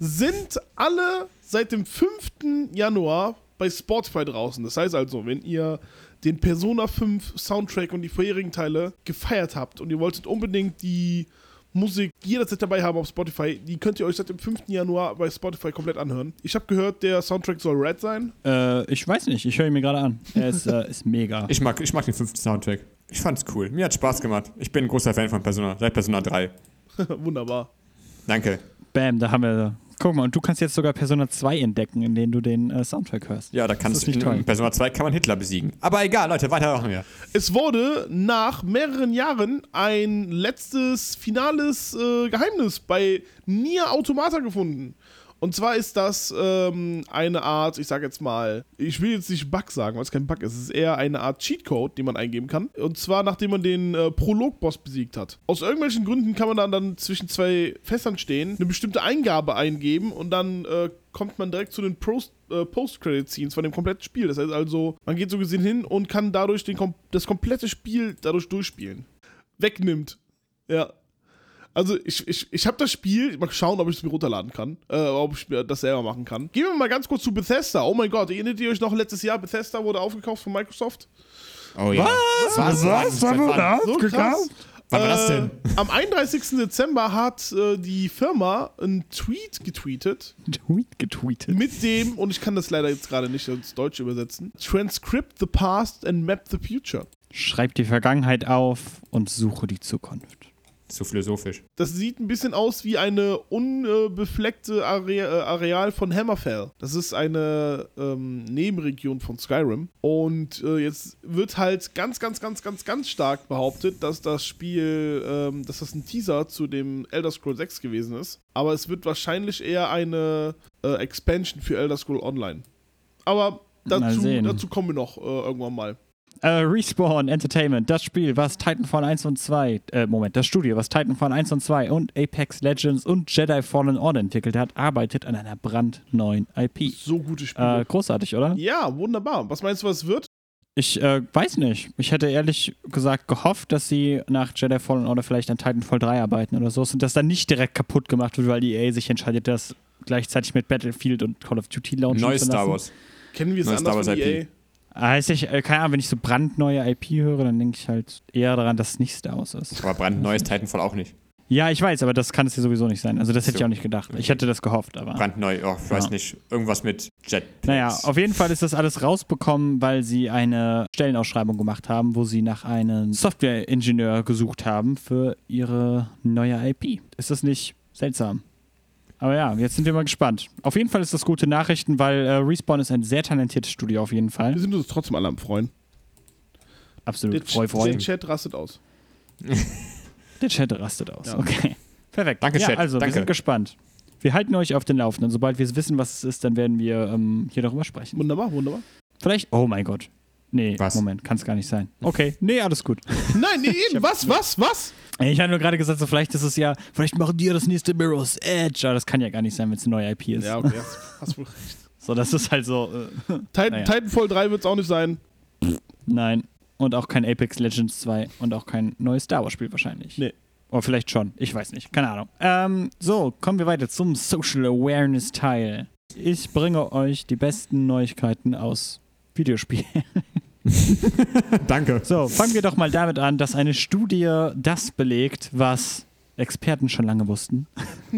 sind alle seit dem 5. Januar bei Spotify draußen. Das heißt also, wenn ihr den Persona 5 Soundtrack und die vorherigen Teile gefeiert habt und ihr wolltet unbedingt die Musik jederzeit dabei haben auf Spotify, die könnt ihr euch seit dem 5. Januar bei Spotify komplett anhören. Ich habe gehört, der Soundtrack soll red sein. Äh, ich weiß nicht, ich höre ihn mir gerade an. Er ist, äh, ist mega. Ich mag, ich mag den fünften Soundtrack. Ich fand's cool. Mir hat Spaß gemacht. Ich bin ein großer Fan von Persona, seit Persona 3. Wunderbar. Danke. Bam, da haben wir. Guck mal, und du kannst jetzt sogar Persona 2 entdecken, in denen du den äh, Soundtrack hörst. Ja, da kannst du nicht in, toll. in Persona 2 kann man Hitler besiegen. Aber egal, Leute, weiter machen wir. Es wurde nach mehreren Jahren ein letztes finales äh, Geheimnis bei Nier Automata gefunden. Und zwar ist das ähm, eine Art, ich sage jetzt mal, ich will jetzt nicht Bug sagen, weil es kein Bug ist, es ist eher eine Art Cheatcode, den man eingeben kann. Und zwar nachdem man den äh, Prolog-Boss besiegt hat. Aus irgendwelchen Gründen kann man dann, dann zwischen zwei Fässern stehen, eine bestimmte Eingabe eingeben und dann äh, kommt man direkt zu den Post- äh, Post-Credit-Scenes von dem kompletten Spiel. Das heißt also, man geht so gesehen hin und kann dadurch den, das komplette Spiel dadurch durchspielen. Wegnimmt. Ja. Also ich, ich, ich habe das Spiel, mal schauen, ob ich es mir runterladen kann, äh, ob ich mir das selber machen kann. Gehen wir mal ganz kurz zu Bethesda. Oh mein Gott, erinnert ihr euch noch letztes Jahr, Bethesda wurde aufgekauft von Microsoft? Oh ja. Was? Was? Was? Wann, So krass. wann war das Äh, denn? Am 31. Dezember hat äh, die Firma einen Tweet getweetet Tweet getweetet. mit dem, und ich kann das leider jetzt gerade nicht ins Deutsche übersetzen, Transcript the past and map the future. Schreib die Vergangenheit auf und suche die Zukunft. So philosophisch. Das sieht ein bisschen aus wie eine unbefleckte Are äh, Areal von Hammerfell. Das ist eine ähm, Nebenregion von Skyrim. Und äh, jetzt wird halt ganz, ganz, ganz, ganz, ganz stark behauptet, dass das Spiel, ähm, dass das ein Teaser zu dem Elder Scroll 6 gewesen ist. Aber es wird wahrscheinlich eher eine äh, Expansion für Elder Scroll Online. Aber dazu, dazu kommen wir noch äh, irgendwann mal. Äh, Respawn Entertainment, das Spiel, was Titanfall 1 und 2, äh, Moment, das Studio, was Titanfall 1 und 2 und Apex Legends und Jedi Fallen Order entwickelt hat, arbeitet an einer brandneuen IP. So gute Spiele. Äh, großartig, oder? ja, wunderbar. Was meinst du, was es wird? Ich äh, weiß nicht. Ich hätte ehrlich gesagt gehofft, dass sie nach Jedi Fallen Order vielleicht an Titanfall 3 arbeiten oder so und das dann nicht direkt kaputt gemacht wird, weil die EA sich entscheidet, das gleichzeitig mit Battlefield und Call of Duty launchen Neues zu lassen. Star Wars. Kennen wir es Neues anders Star von Wars EA? IP. Heißt ich, äh, keine Ahnung, wenn ich so brandneue IP höre, dann denke ich halt eher daran, dass es nicht Star Wars ist. Aber brandneues Titanfall auch nicht. Ja, ich weiß, aber das kann es ja sowieso nicht sein. Also das hätte So. ich auch nicht gedacht. Ich hätte das gehofft, aber. Brandneu, oh, ich weiß Ja. nicht. Irgendwas mit Jetpacks. Naja, auf jeden Fall ist das alles rausbekommen, weil sie eine Stellenausschreibung gemacht haben, wo sie nach einem Software-Ingenieur gesucht haben für ihre neue IP. Ist das nicht seltsam? Aber ja, jetzt sind wir mal gespannt. Auf jeden Fall ist das gute Nachrichten, weil äh, Respawn ist ein sehr talentiertes Studio auf jeden Fall. Wir sind uns trotzdem alle am Freuen. Der, Absolut. Ch Freu, freu. der Chat rastet aus. Der Chat rastet aus. Ja. Okay. Perfekt. Danke, ja, Chat. Also, Danke. wir sind gespannt. Wir halten euch auf den Laufenden. Sobald wir wissen, was es ist, dann werden wir ähm, hier darüber sprechen. Wunderbar, wunderbar. Vielleicht. Oh mein Gott. Nee, Was? Moment, kann es gar nicht sein. Okay, nee, alles gut. Nein, nee, eben. Was, was, was? Ich habe nur gerade gesagt, so vielleicht ist es ja, vielleicht machen die ja das nächste Mirror's Edge. Aber das kann ja gar nicht sein, wenn es eine neue IP ist. Ja, okay, hast, hast wohl recht. So, das ist halt so. Äh, Titan, Naja. Titanfall 3 wird es auch nicht sein. nein. Und auch kein Apex Legends 2 und auch kein neues Star Wars Spiel wahrscheinlich. Nee. Oder vielleicht schon. Ich weiß nicht. Keine Ahnung. Ähm, so, kommen wir weiter zum Social Awareness Teil. Ich bringe euch die besten Neuigkeiten aus Videospielen. Danke. So, fangen wir doch mal damit an, dass eine Studie das belegt, was Experten schon lange wussten.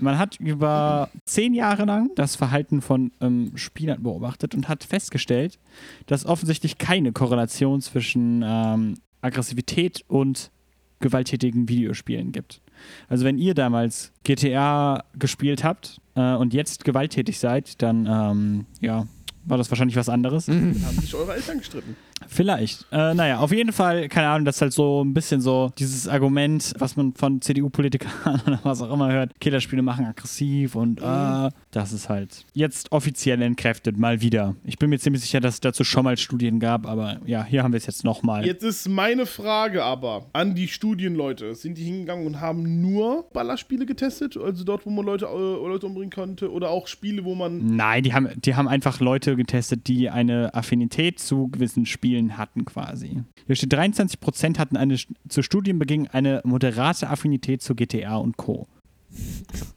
Man hat über zehn Jahre lang das Verhalten von ähm, Spielern beobachtet und hat festgestellt, dass offensichtlich keine Korrelation zwischen ähm, Aggressivität und gewalttätigen Videospielen gibt. Also wenn ihr damals GTA gespielt habt äh, und jetzt gewalttätig seid, dann ähm, ja, war das wahrscheinlich was anderes. Dann haben sich eure Eltern gestritten. Vielleicht. Äh, naja, auf jeden Fall, keine Ahnung, das ist halt so ein bisschen so dieses Argument, was man von CDU-Politikern oder was auch immer hört. Killerspiele machen aggressiv und äh, das ist halt jetzt offiziell entkräftet, mal wieder. Ich bin mir ziemlich sicher, dass es dazu schon mal Studien gab, aber ja, hier haben wir es jetzt nochmal. Jetzt ist meine Frage aber an die Studienleute. Sind die hingegangen und haben nur Ballerspiele getestet? Also dort, wo man Leute, äh, Leute umbringen konnte? Oder auch Spiele, wo man. Nein, die haben, die haben einfach Leute getestet, die eine Affinität zu gewissen Spielen hatten quasi. Hier steht, 23% hatten eine, zu Studienbeginn eine moderate Affinität zu GTA und Co.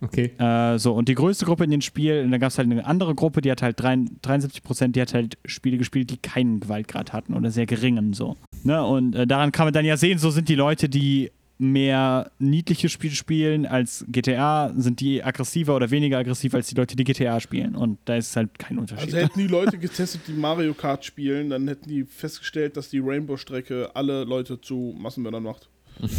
Okay. Äh, so, und die größte Gruppe in den Spielen, und dann gab es halt eine andere Gruppe, die hat halt 73 Prozent, die hat halt Spiele gespielt, die keinen Gewaltgrad hatten oder sehr geringen so. Ne? Und äh, daran kann man dann ja sehen, so sind die Leute, die mehr niedliche Spiele spielen als GTA, sind die aggressiver oder weniger aggressiv als die Leute, die GTA spielen. Und da ist halt kein Unterschied. Also hätten die Leute getestet, die Mario Kart spielen, dann hätten die festgestellt, dass die Rainbow-Strecke alle Leute zu Massenmördern macht.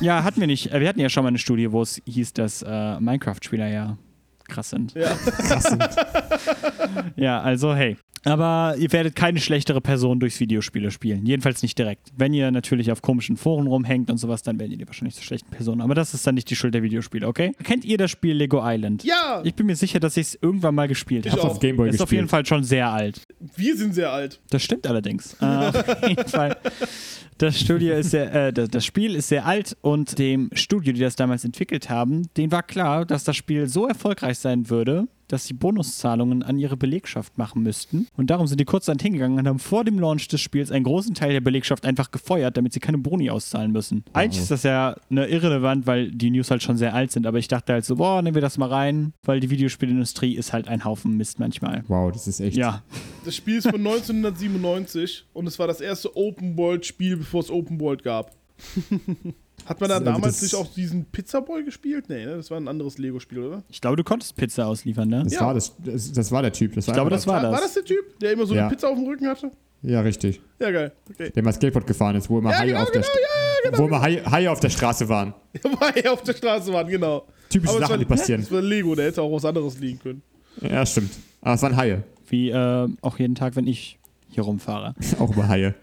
ja, hatten wir nicht. Äh, Wir hatten ja schon mal eine Studie, wo es hieß, dass äh, Minecraft-Spieler ja krass sind. Ja. Ja, also hey. Aber ihr werdet keine schlechtere Person durchs Videospiele spielen. Jedenfalls nicht direkt. Wenn ihr natürlich auf komischen Foren rumhängt und sowas, dann werdet ihr wahrscheinlich zur schlechten Person. Aber das ist dann nicht die Schuld der Videospiele, okay? Kennt ihr das Spiel Lego Island? ja, Ich bin mir sicher, dass ich es irgendwann mal gespielt Ich habe. auch. Auf Gameboy Ist auf jeden gespielt. Fall schon sehr alt. wir sind sehr alt. Das stimmt allerdings. Äh, auf jeden Fall. Das, Studio ist sehr, äh, das, Spiel ist sehr alt und dem Studio, die das damals entwickelt haben, denen war klar, dass das Spiel so erfolgreich sein würde, dass sie Bonuszahlungen an ihre Belegschaft machen müssten. Und darum sind die kurzerhand hingegangen und haben vor dem Launch des Spiels einen großen Teil der Belegschaft einfach gefeuert, damit sie keine Boni auszahlen müssen. Eigentlich ist das ja ne, irrelevant, weil die News halt schon sehr alt sind, aber ich dachte halt so, boah, nehmen wir das mal rein, weil die Videospielindustrie ist halt ein Haufen Mist manchmal. Wow, das ist echt. Ja, Das Spiel ist von 1997 und es war das erste Open-World-Spiel, bevor es Open-World gab. Hat man da Also damals nicht auch diesen Pizzaboy gespielt? Nee, ne? das war ein anderes Lego-Spiel, oder? ich glaube, du konntest Pizza ausliefern, ne? Das, Ja. war das, das, das war der Typ. Das war glaube, das war das. War das der Typ, der immer so Ja. eine Pizza auf dem Rücken hatte? Ja, richtig. Ja, geil. Okay. Der mal Skateboard gefahren ist, wo immer Ja, Haie genau, auf der genau, St- ja, genau. wo immer Haie, Haie auf der Straße waren. Auf der Straße genau. Typische Aber Sachen, war, die passieren. Das war Lego, der hätte auch was anderes liegen können. Ja, stimmt. Aber es waren Haie. Wie äh, auch jeden Tag, wenn ich hier rumfahre. Auch über Haie.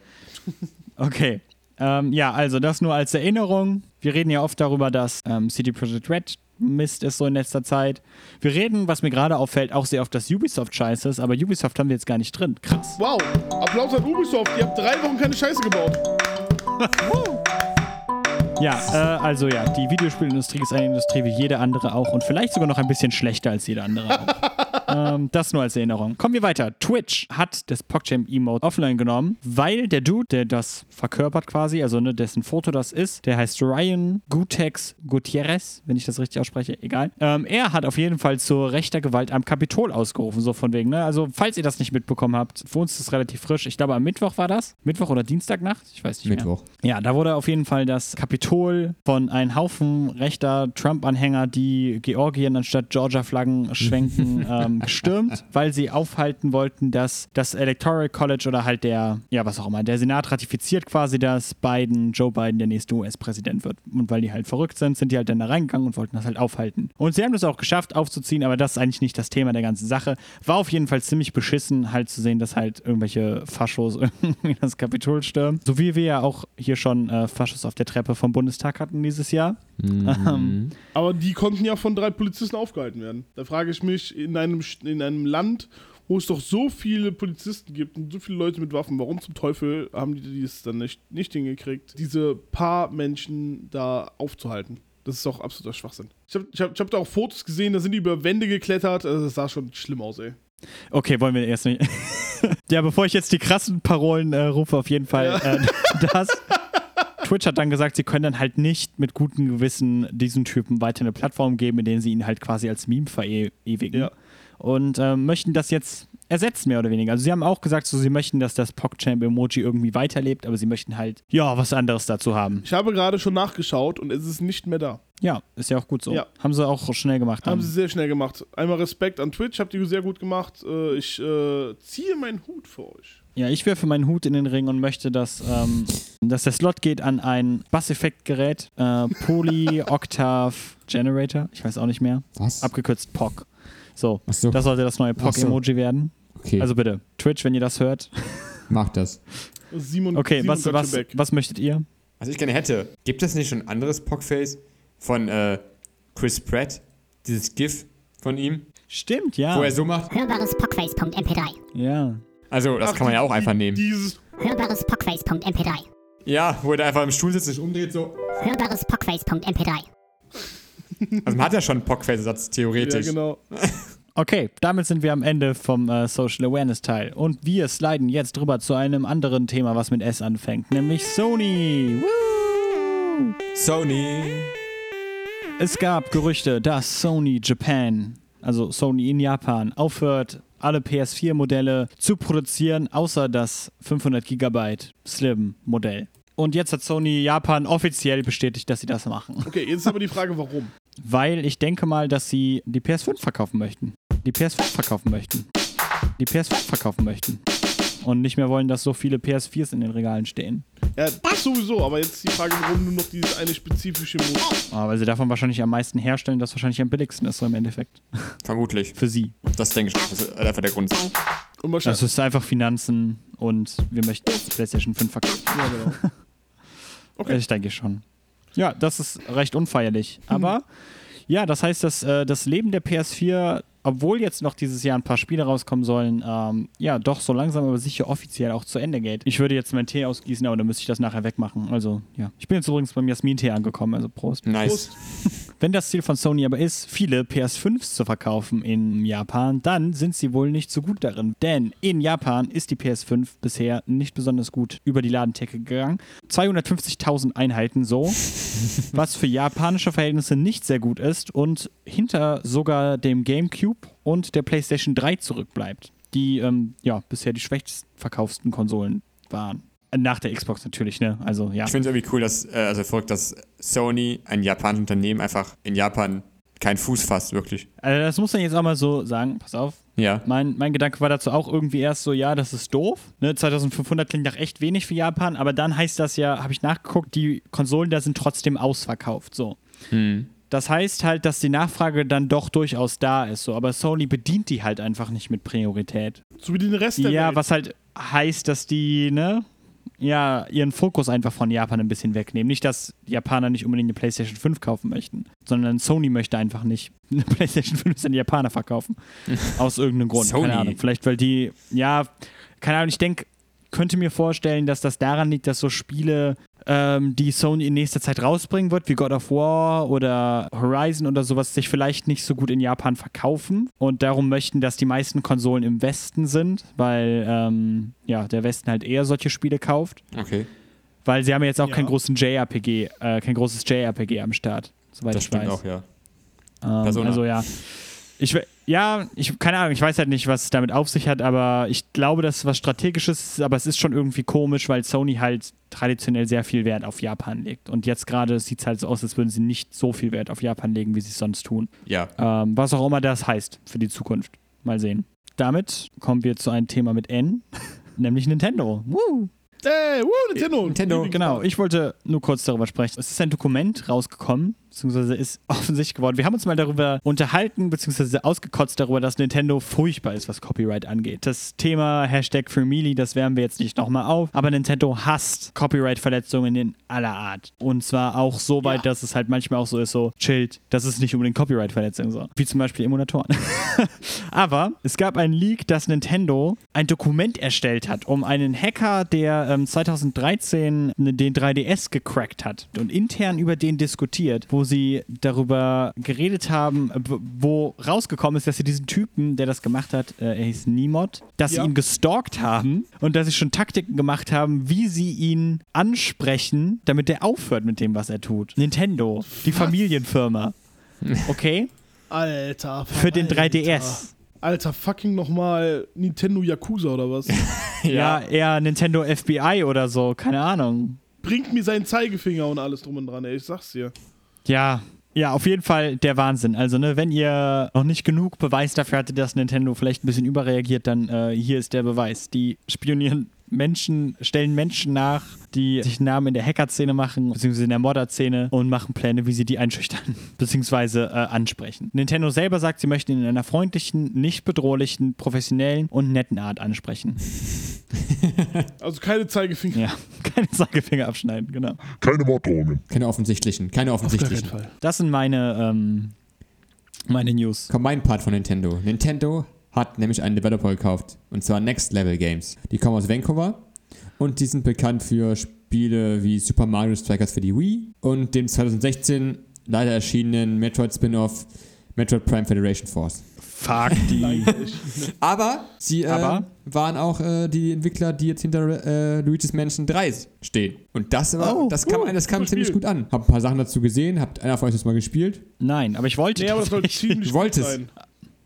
Okay. Ähm, ja, also das nur als Erinnerung. Wir reden ja oft darüber, dass ähm, CD Projekt Red Mist ist so in letzter Zeit. Wir reden, was mir gerade auffällt, auch sehr oft, dass Ubisoft scheiße ist, aber Ubisoft haben wir jetzt gar nicht drin. Krass. Wow, Applaus an Ubisoft, ihr habt drei Wochen keine Scheiße gebaut. Ja, äh, also ja, die Videospielindustrie ist eine Industrie wie jede andere auch und vielleicht sogar noch ein bisschen schlechter als jede andere auch. ähm, das nur als Erinnerung. Kommen wir weiter. Twitch hat das PogChamp-Emote offline genommen, weil der Dude, der das verkörpert quasi, also ne, dessen Foto das ist, der heißt Ryan Gutex Gutierrez, wenn ich das richtig ausspreche, egal. Ähm, er hat auf jeden Fall zur rechter Gewalt am Kapitol ausgerufen, so von wegen, ne? Also, falls ihr das nicht mitbekommen habt, für uns ist es relativ frisch. Ich glaube, am Mittwoch war das. Mittwoch oder Dienstagnacht? Ich weiß nicht mehr. Mittwoch. Ja, da wurde auf jeden Fall das Kapitol von einem Haufen rechter Trump-Anhänger, die Georgien anstatt Georgia-Flaggen schwenken, ähm, gestürmt, weil sie aufhalten wollten, dass das Electoral College oder halt der, ja, was auch immer, der Senat ratifiziert quasi, dass Biden, Joe Biden der nächste US-Präsident wird. Und weil die halt verrückt sind, sind die halt dann da reingegangen und wollten das halt aufhalten. Und sie haben das auch geschafft aufzuziehen, aber das ist eigentlich nicht das Thema der ganzen Sache. War auf jeden Fall ziemlich beschissen, halt zu sehen, dass halt irgendwelche Faschos irgendwie das Kapitol stürmen. So wie wir ja auch hier schon äh, Faschos auf der Treppe vom Bundestag hatten dieses Jahr. Ähm, Aber die konnten ja von drei Polizisten aufgehalten werden. Da frage ich mich, in einem, in einem Land, wo es doch so viele Polizisten gibt und so viele Leute mit Waffen, warum zum Teufel haben die es dann nicht, nicht hingekriegt, diese paar Menschen da aufzuhalten? Das ist doch absoluter Schwachsinn. Ich habe ich hab, ich hab da auch Fotos gesehen, da sind die über Wände geklettert. Also das sah schon schlimm aus, ey. Okay, wollen wir erst nicht. ja, bevor ich jetzt die krassen Parolen äh, rufe, auf jeden Fall äh, das. Twitch hat dann gesagt, sie können dann halt nicht mit gutem Gewissen diesen Typen weiter eine Plattform geben, in der sie ihn halt quasi als Meme verewigen. Ja. Und äh, möchten das jetzt ersetzen, mehr oder weniger. Also sie haben auch gesagt, so, sie möchten, dass das PogChamp-Emoji irgendwie weiterlebt, aber sie möchten halt, ja, was anderes dazu haben. Ich habe gerade schon nachgeschaut und es ist nicht mehr da. Ja, ist ja auch gut so. Ja. Haben sie auch schnell gemacht. Haben dann. sie sehr schnell gemacht. Einmal Respekt an Twitch, habt ihr sehr gut gemacht. Äh, Ich äh, ziehe meinen Hut für euch. Ja, ich werfe meinen Hut in den Ring und möchte, dass, ähm, dass der Slot geht an ein Basseffektgerät, äh, Poly Octave Generator, ich weiß auch nicht mehr, Was? abgekürzt POC. So, so. das sollte das neue Ach so. POC-Emoji werden. okay, Also bitte, Twitch, wenn ihr das hört. mach das. Simon, Okay, Simon was, was, was möchtet ihr? Was ich gerne hätte, gibt es nicht schon ein anderes Pockface von äh, Chris Pratt? Dieses GIF von ihm, Stimmt, ja. wo er so macht. Hörbares Pockface.mp3. Ja. Also, das Ach, kann man ja auch die- einfach nehmen. Dieses, Hörbares Pockface.mp3. Ja, wo er da einfach im Stuhl sitzt, sich umdreht, so. Hörbares Pockface.mp3. Also, man hat ja schon einen Pockface-Ersatz, ja, theoretisch. genau. Okay, damit sind wir am Ende vom äh, Social Awareness Teil. Und wir sliden jetzt drüber zu einem anderen Thema, was mit S anfängt, nämlich Sony. Woo! Sony. Es gab Gerüchte, dass Sony Japan, also Sony in Japan, aufhört, alle PS4-Modelle zu produzieren, außer das 500 GB Slim-Modell. Und jetzt hat Sony Japan offiziell bestätigt, dass sie das machen. Okay, jetzt ist aber die Frage, warum? Weil ich denke mal, dass sie die PS5 verkaufen möchten. Die PS5 verkaufen möchten. Die PS5 verkaufen möchten. Und nicht mehr wollen, dass so viele PS4s in den Regalen stehen. Ja, das sowieso, aber jetzt die Frage, warum nur noch dieses eine spezifische Muss. Aber weil sie davon wahrscheinlich am meisten herstellen, das wahrscheinlich am billigsten ist, so im Endeffekt. Vermutlich. Für sie. Das denke ich, das ist einfach der Grund. Und wahrscheinlich. Also es ist einfach Finanzen und wir möchten die PlayStation 5 verkaufen. ja, genau. Okay. Ich denke schon. Ja, das ist recht unfeierlich. Aber ja, das heißt, dass äh, das Leben der PS4, obwohl jetzt noch dieses Jahr ein paar Spiele rauskommen sollen, ähm, ja, doch so langsam aber sicher offiziell auch zu Ende geht. Ich würde jetzt meinen Tee ausgießen, aber dann müsste ich das nachher wegmachen. Also, ja. Ich bin jetzt übrigens beim Jasmin-Tee angekommen, also Prost. Nice. Prost. Wenn das Ziel von Sony aber ist, viele PS5s zu verkaufen in Japan, dann sind sie wohl nicht so gut darin. Denn in Japan ist die PS5 bisher nicht besonders gut über die Ladentheke gegangen. 250.000 Einheiten so, was für japanische Verhältnisse nicht sehr gut ist und hinter sogar dem GameCube und der PlayStation 3 zurückbleibt, die ähm, ja bisher die schwächst verkaufsten Konsolen waren. Nach der Xbox natürlich, ne? Also ja. Ich finde es irgendwie cool, dass, äh, also verrückt, dass Sony, ein japanisches Unternehmen, einfach in Japan keinen Fuß fasst, wirklich. Also das muss man jetzt auch mal so sagen. Pass auf, Ja. Mein, mein Gedanke war dazu auch irgendwie erst so, ja, das ist doof. Ne, 2500 klingt nach echt wenig für Japan, aber dann heißt das ja, habe ich nachgeguckt, die Konsolen da sind trotzdem ausverkauft. So. Hm. Das heißt halt, dass die Nachfrage dann doch durchaus da ist. So. Aber Sony bedient die halt einfach nicht mit Priorität. So wie den Rest der Ja, Welt. was halt heißt, dass die, ne, ja, ihren Fokus einfach von Japan ein bisschen wegnehmen. Nicht, dass Japaner nicht unbedingt eine PlayStation 5 kaufen möchten, sondern Sony möchte einfach nicht eine PlayStation 5 an die Japaner verkaufen. Aus irgendeinem Grund. Sony. Keine Ahnung. Vielleicht, weil die, ja, keine Ahnung, ich denke, könnte mir vorstellen, dass das daran liegt, dass so Spiele, ähm, die Sony in nächster Zeit rausbringen wird, wie God of War oder Horizon oder sowas, sich vielleicht nicht so gut in Japan verkaufen und darum möchten, dass die meisten Konsolen im Westen sind, weil ähm, ja, der Westen halt eher solche Spiele kauft. Okay. Weil sie haben ja jetzt auch Ja. keinen großen JRPG, äh, kein großes JRPG am Start, soweit Das ich stimmt weiß. auch, ja. Ähm, also ja. Ich, ja, ich, keine Ahnung, ich weiß halt nicht, was es damit auf sich hat, aber ich glaube, dass es was Strategisches ist, aber es ist schon irgendwie komisch, weil Sony halt traditionell sehr viel Wert auf Japan legt. Und jetzt gerade sieht es halt so aus, als würden sie nicht so viel Wert auf Japan legen, wie sie es sonst tun. Ja. Ähm, was auch immer das heißt für die Zukunft. Mal sehen. Damit kommen wir zu einem Thema mit N, nämlich Nintendo. Woo! Ey, woo, Nintendo. Nintendo. Genau, ich wollte nur kurz darüber sprechen. Es ist ein Dokument rausgekommen beziehungsweise ist offensichtlich geworden. Wir haben uns mal darüber unterhalten, beziehungsweise ausgekotzt darüber, dass Nintendo furchtbar ist, was Copyright angeht. Das Thema Hashtag Freemili, das wärmen wir jetzt nicht nochmal auf, aber Nintendo hasst Copyright-Verletzungen in aller Art. Und zwar auch so weit, Ja. dass es halt manchmal auch so ist, so chillt, das ist nicht unbedingt Copyright-Verletzung, so. Wie zum Beispiel Emulatoren. aber es gab einen Leak, dass Nintendo ein Dokument erstellt hat, um einen Hacker, der ähm, 2013 den 3DS gecrackt hat und intern über den diskutiert, wo sie darüber geredet haben, wo rausgekommen ist, dass sie diesen Typen, der das gemacht hat, äh, er hieß Nimod, dass Ja. sie ihn gestalkt haben und dass sie schon Taktiken gemacht haben, wie sie ihn ansprechen, damit er aufhört mit dem, was er tut. Nintendo, die Familienfirma. Okay? Alter. Für den Alter. 3DS. Alter, fucking nochmal Nintendo Yakuza oder was? Ja, eher Nintendo FBI oder so, keine Ahnung. Bringt mir seinen Zeigefinger und alles drum und dran, ey, ich sag's dir. Ja, ja, auf jeden Fall der Wahnsinn. Also, ne, wenn ihr noch nicht genug Beweis dafür hattet, dass Nintendo vielleicht ein bisschen überreagiert, dann äh, hier ist der Beweis. Die spionieren Menschen, stellen Menschen nach, die sich einen Namen in der Hacker-Szene machen, beziehungsweise in der Modder-Szene und machen Pläne, wie sie die einschüchtern, beziehungsweise äh, ansprechen. Nintendo selber sagt, sie möchten ihn in einer freundlichen, nicht bedrohlichen, professionellen und netten Art ansprechen. Also keine Zeigefinger. Ja, keine Zeigefinger abschneiden, genau. Keine Morddrohungen. Keine offensichtlichen, keine Auf gar keinen offensichtlichen. Fall. Das sind meine, ähm, meine News. Kommt mein Part von Nintendo. Nintendo hat nämlich einen Developer gekauft. Und zwar Next Level Games. Die kommen aus Vancouver. Und die sind bekannt für Spiele wie Super Mario Strikers für die Wii und dem 2016 leider erschienenen Metroid Spin-off Metroid Prime Federation Force. Fuck die. Aber sie äh, Aber? waren auch äh, die Entwickler, die jetzt hinter äh, Luigi's Mansion 3 stehen. Und das war, Oh, das kam, cool, das kam ziemlich Spiel. gut an. Hab ein paar Sachen dazu gesehen. Habt einer von euch das mal gespielt? Nein, aber ich wollte Nee, aber das soll tatsächlich. ziemlich Du gut wolltest. sein.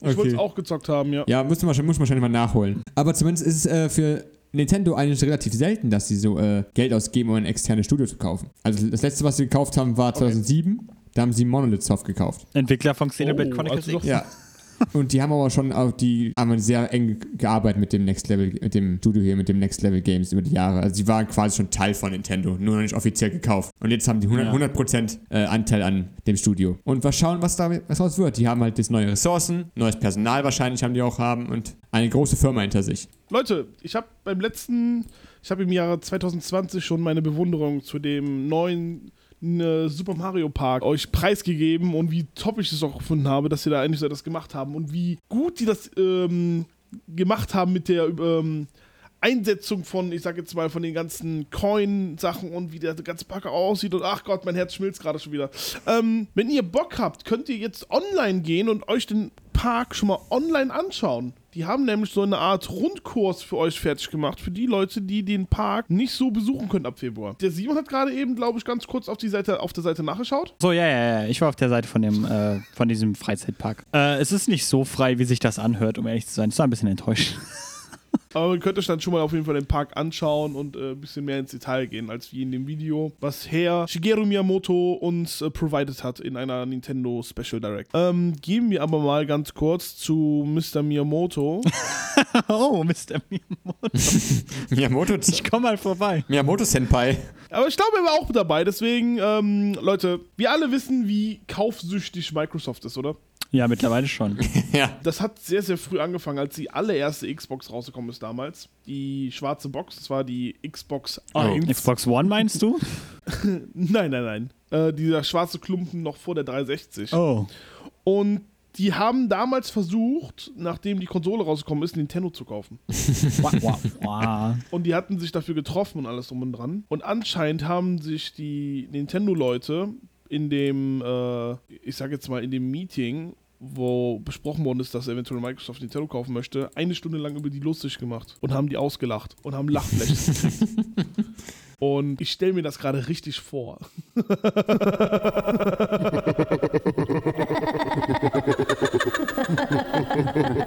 Ich wollte es auch gezockt haben, ja. Ja, muss man, muss man wahrscheinlich mal nachholen. Aber zumindest ist es äh, für Nintendo eigentlich relativ selten, dass sie so äh, Geld ausgeben, um ein externes Studio zu kaufen. Also das letzte, was sie gekauft haben, war 2007. Da haben sie Monolith Soft gekauft. Entwickler von Xenoblade Oh, Chronicles also X. Ja. Und die haben aber schon auch die haben sehr eng gearbeitet mit dem Next Level, mit dem Studio hier, mit dem Next Level Games über die Jahre. Also sie waren quasi schon Teil von Nintendo, nur noch nicht offiziell gekauft. Und jetzt haben die 100%, Ja. 100% äh, Anteil an dem Studio. Und mal schauen, was da was daraus wird. Die haben halt jetzt neue Ressourcen, neues Personal wahrscheinlich haben die auch haben und eine große Firma hinter sich. Leute, ich habe beim letzten, ich habe im Jahre 2020 schon meine Bewunderung zu dem neuen äh, Super Mario Park euch preisgegeben und wie top ich es auch gefunden habe, dass sie da endlich so das gemacht haben und wie gut die das ähm, gemacht haben mit der ähm, Einsetzung von, ich sag jetzt mal, von den ganzen Coin-Sachen und wie der ganze Park aussieht und ach Gott, mein Herz schmilzt gerade schon wieder. Ähm, wenn ihr Bock habt, könnt ihr jetzt online gehen und euch den Park schon mal online anschauen. Die haben nämlich so eine Art Rundkurs für euch fertig gemacht, für die Leute, die den Park nicht so besuchen können ab Februar. Der Simon hat gerade eben, glaube ich, ganz kurz auf, die Seite, auf der Seite nachgeschaut. So, ja, ja, ja. Ich war auf der Seite von dem, äh, von diesem Freizeitpark. Äh, es ist nicht so frei, wie sich das anhört, um ehrlich zu sein. Ich war ein bisschen enttäuscht. Aber ihr könnt euch dann schon mal auf jeden Fall den Park anschauen und äh, ein bisschen mehr ins Detail gehen, als wie in dem Video, was Herr Shigeru Miyamoto uns äh, provided hat in einer Nintendo Special Direct. Ähm, gehen wir aber mal ganz kurz zu Mr. Miyamoto. oh, Mr. Miyamoto. Miyamoto, Ich komm mal vorbei. Miyamoto Senpai. aber ich glaube, er war auch mit dabei. Deswegen, ähm, Leute, wir alle wissen, wie kaufsüchtig Microsoft ist, oder? Ja, mittlerweile schon. ja. Das hat sehr, sehr früh angefangen, als die allererste Xbox rausgekommen ist damals. Die schwarze Box, das war die Xbox Oh. 1. Xbox One meinst du? Nein, nein, nein. Äh, dieser schwarze Klumpen noch vor der 360. Oh. Und die haben damals versucht, nachdem die Konsole rausgekommen ist, Nintendo zu kaufen. Und die hatten sich dafür getroffen und alles drum und dran. Und anscheinend haben sich die Nintendo-Leute in dem, äh, ich sag jetzt mal, in dem Meeting, wo besprochen worden ist, dass eventuell Microsoft Nintendo kaufen möchte, eine Stunde lang über die lustig gemacht und haben die ausgelacht und haben Lachflächen gekriegt. Und ich stelle mir das gerade richtig vor.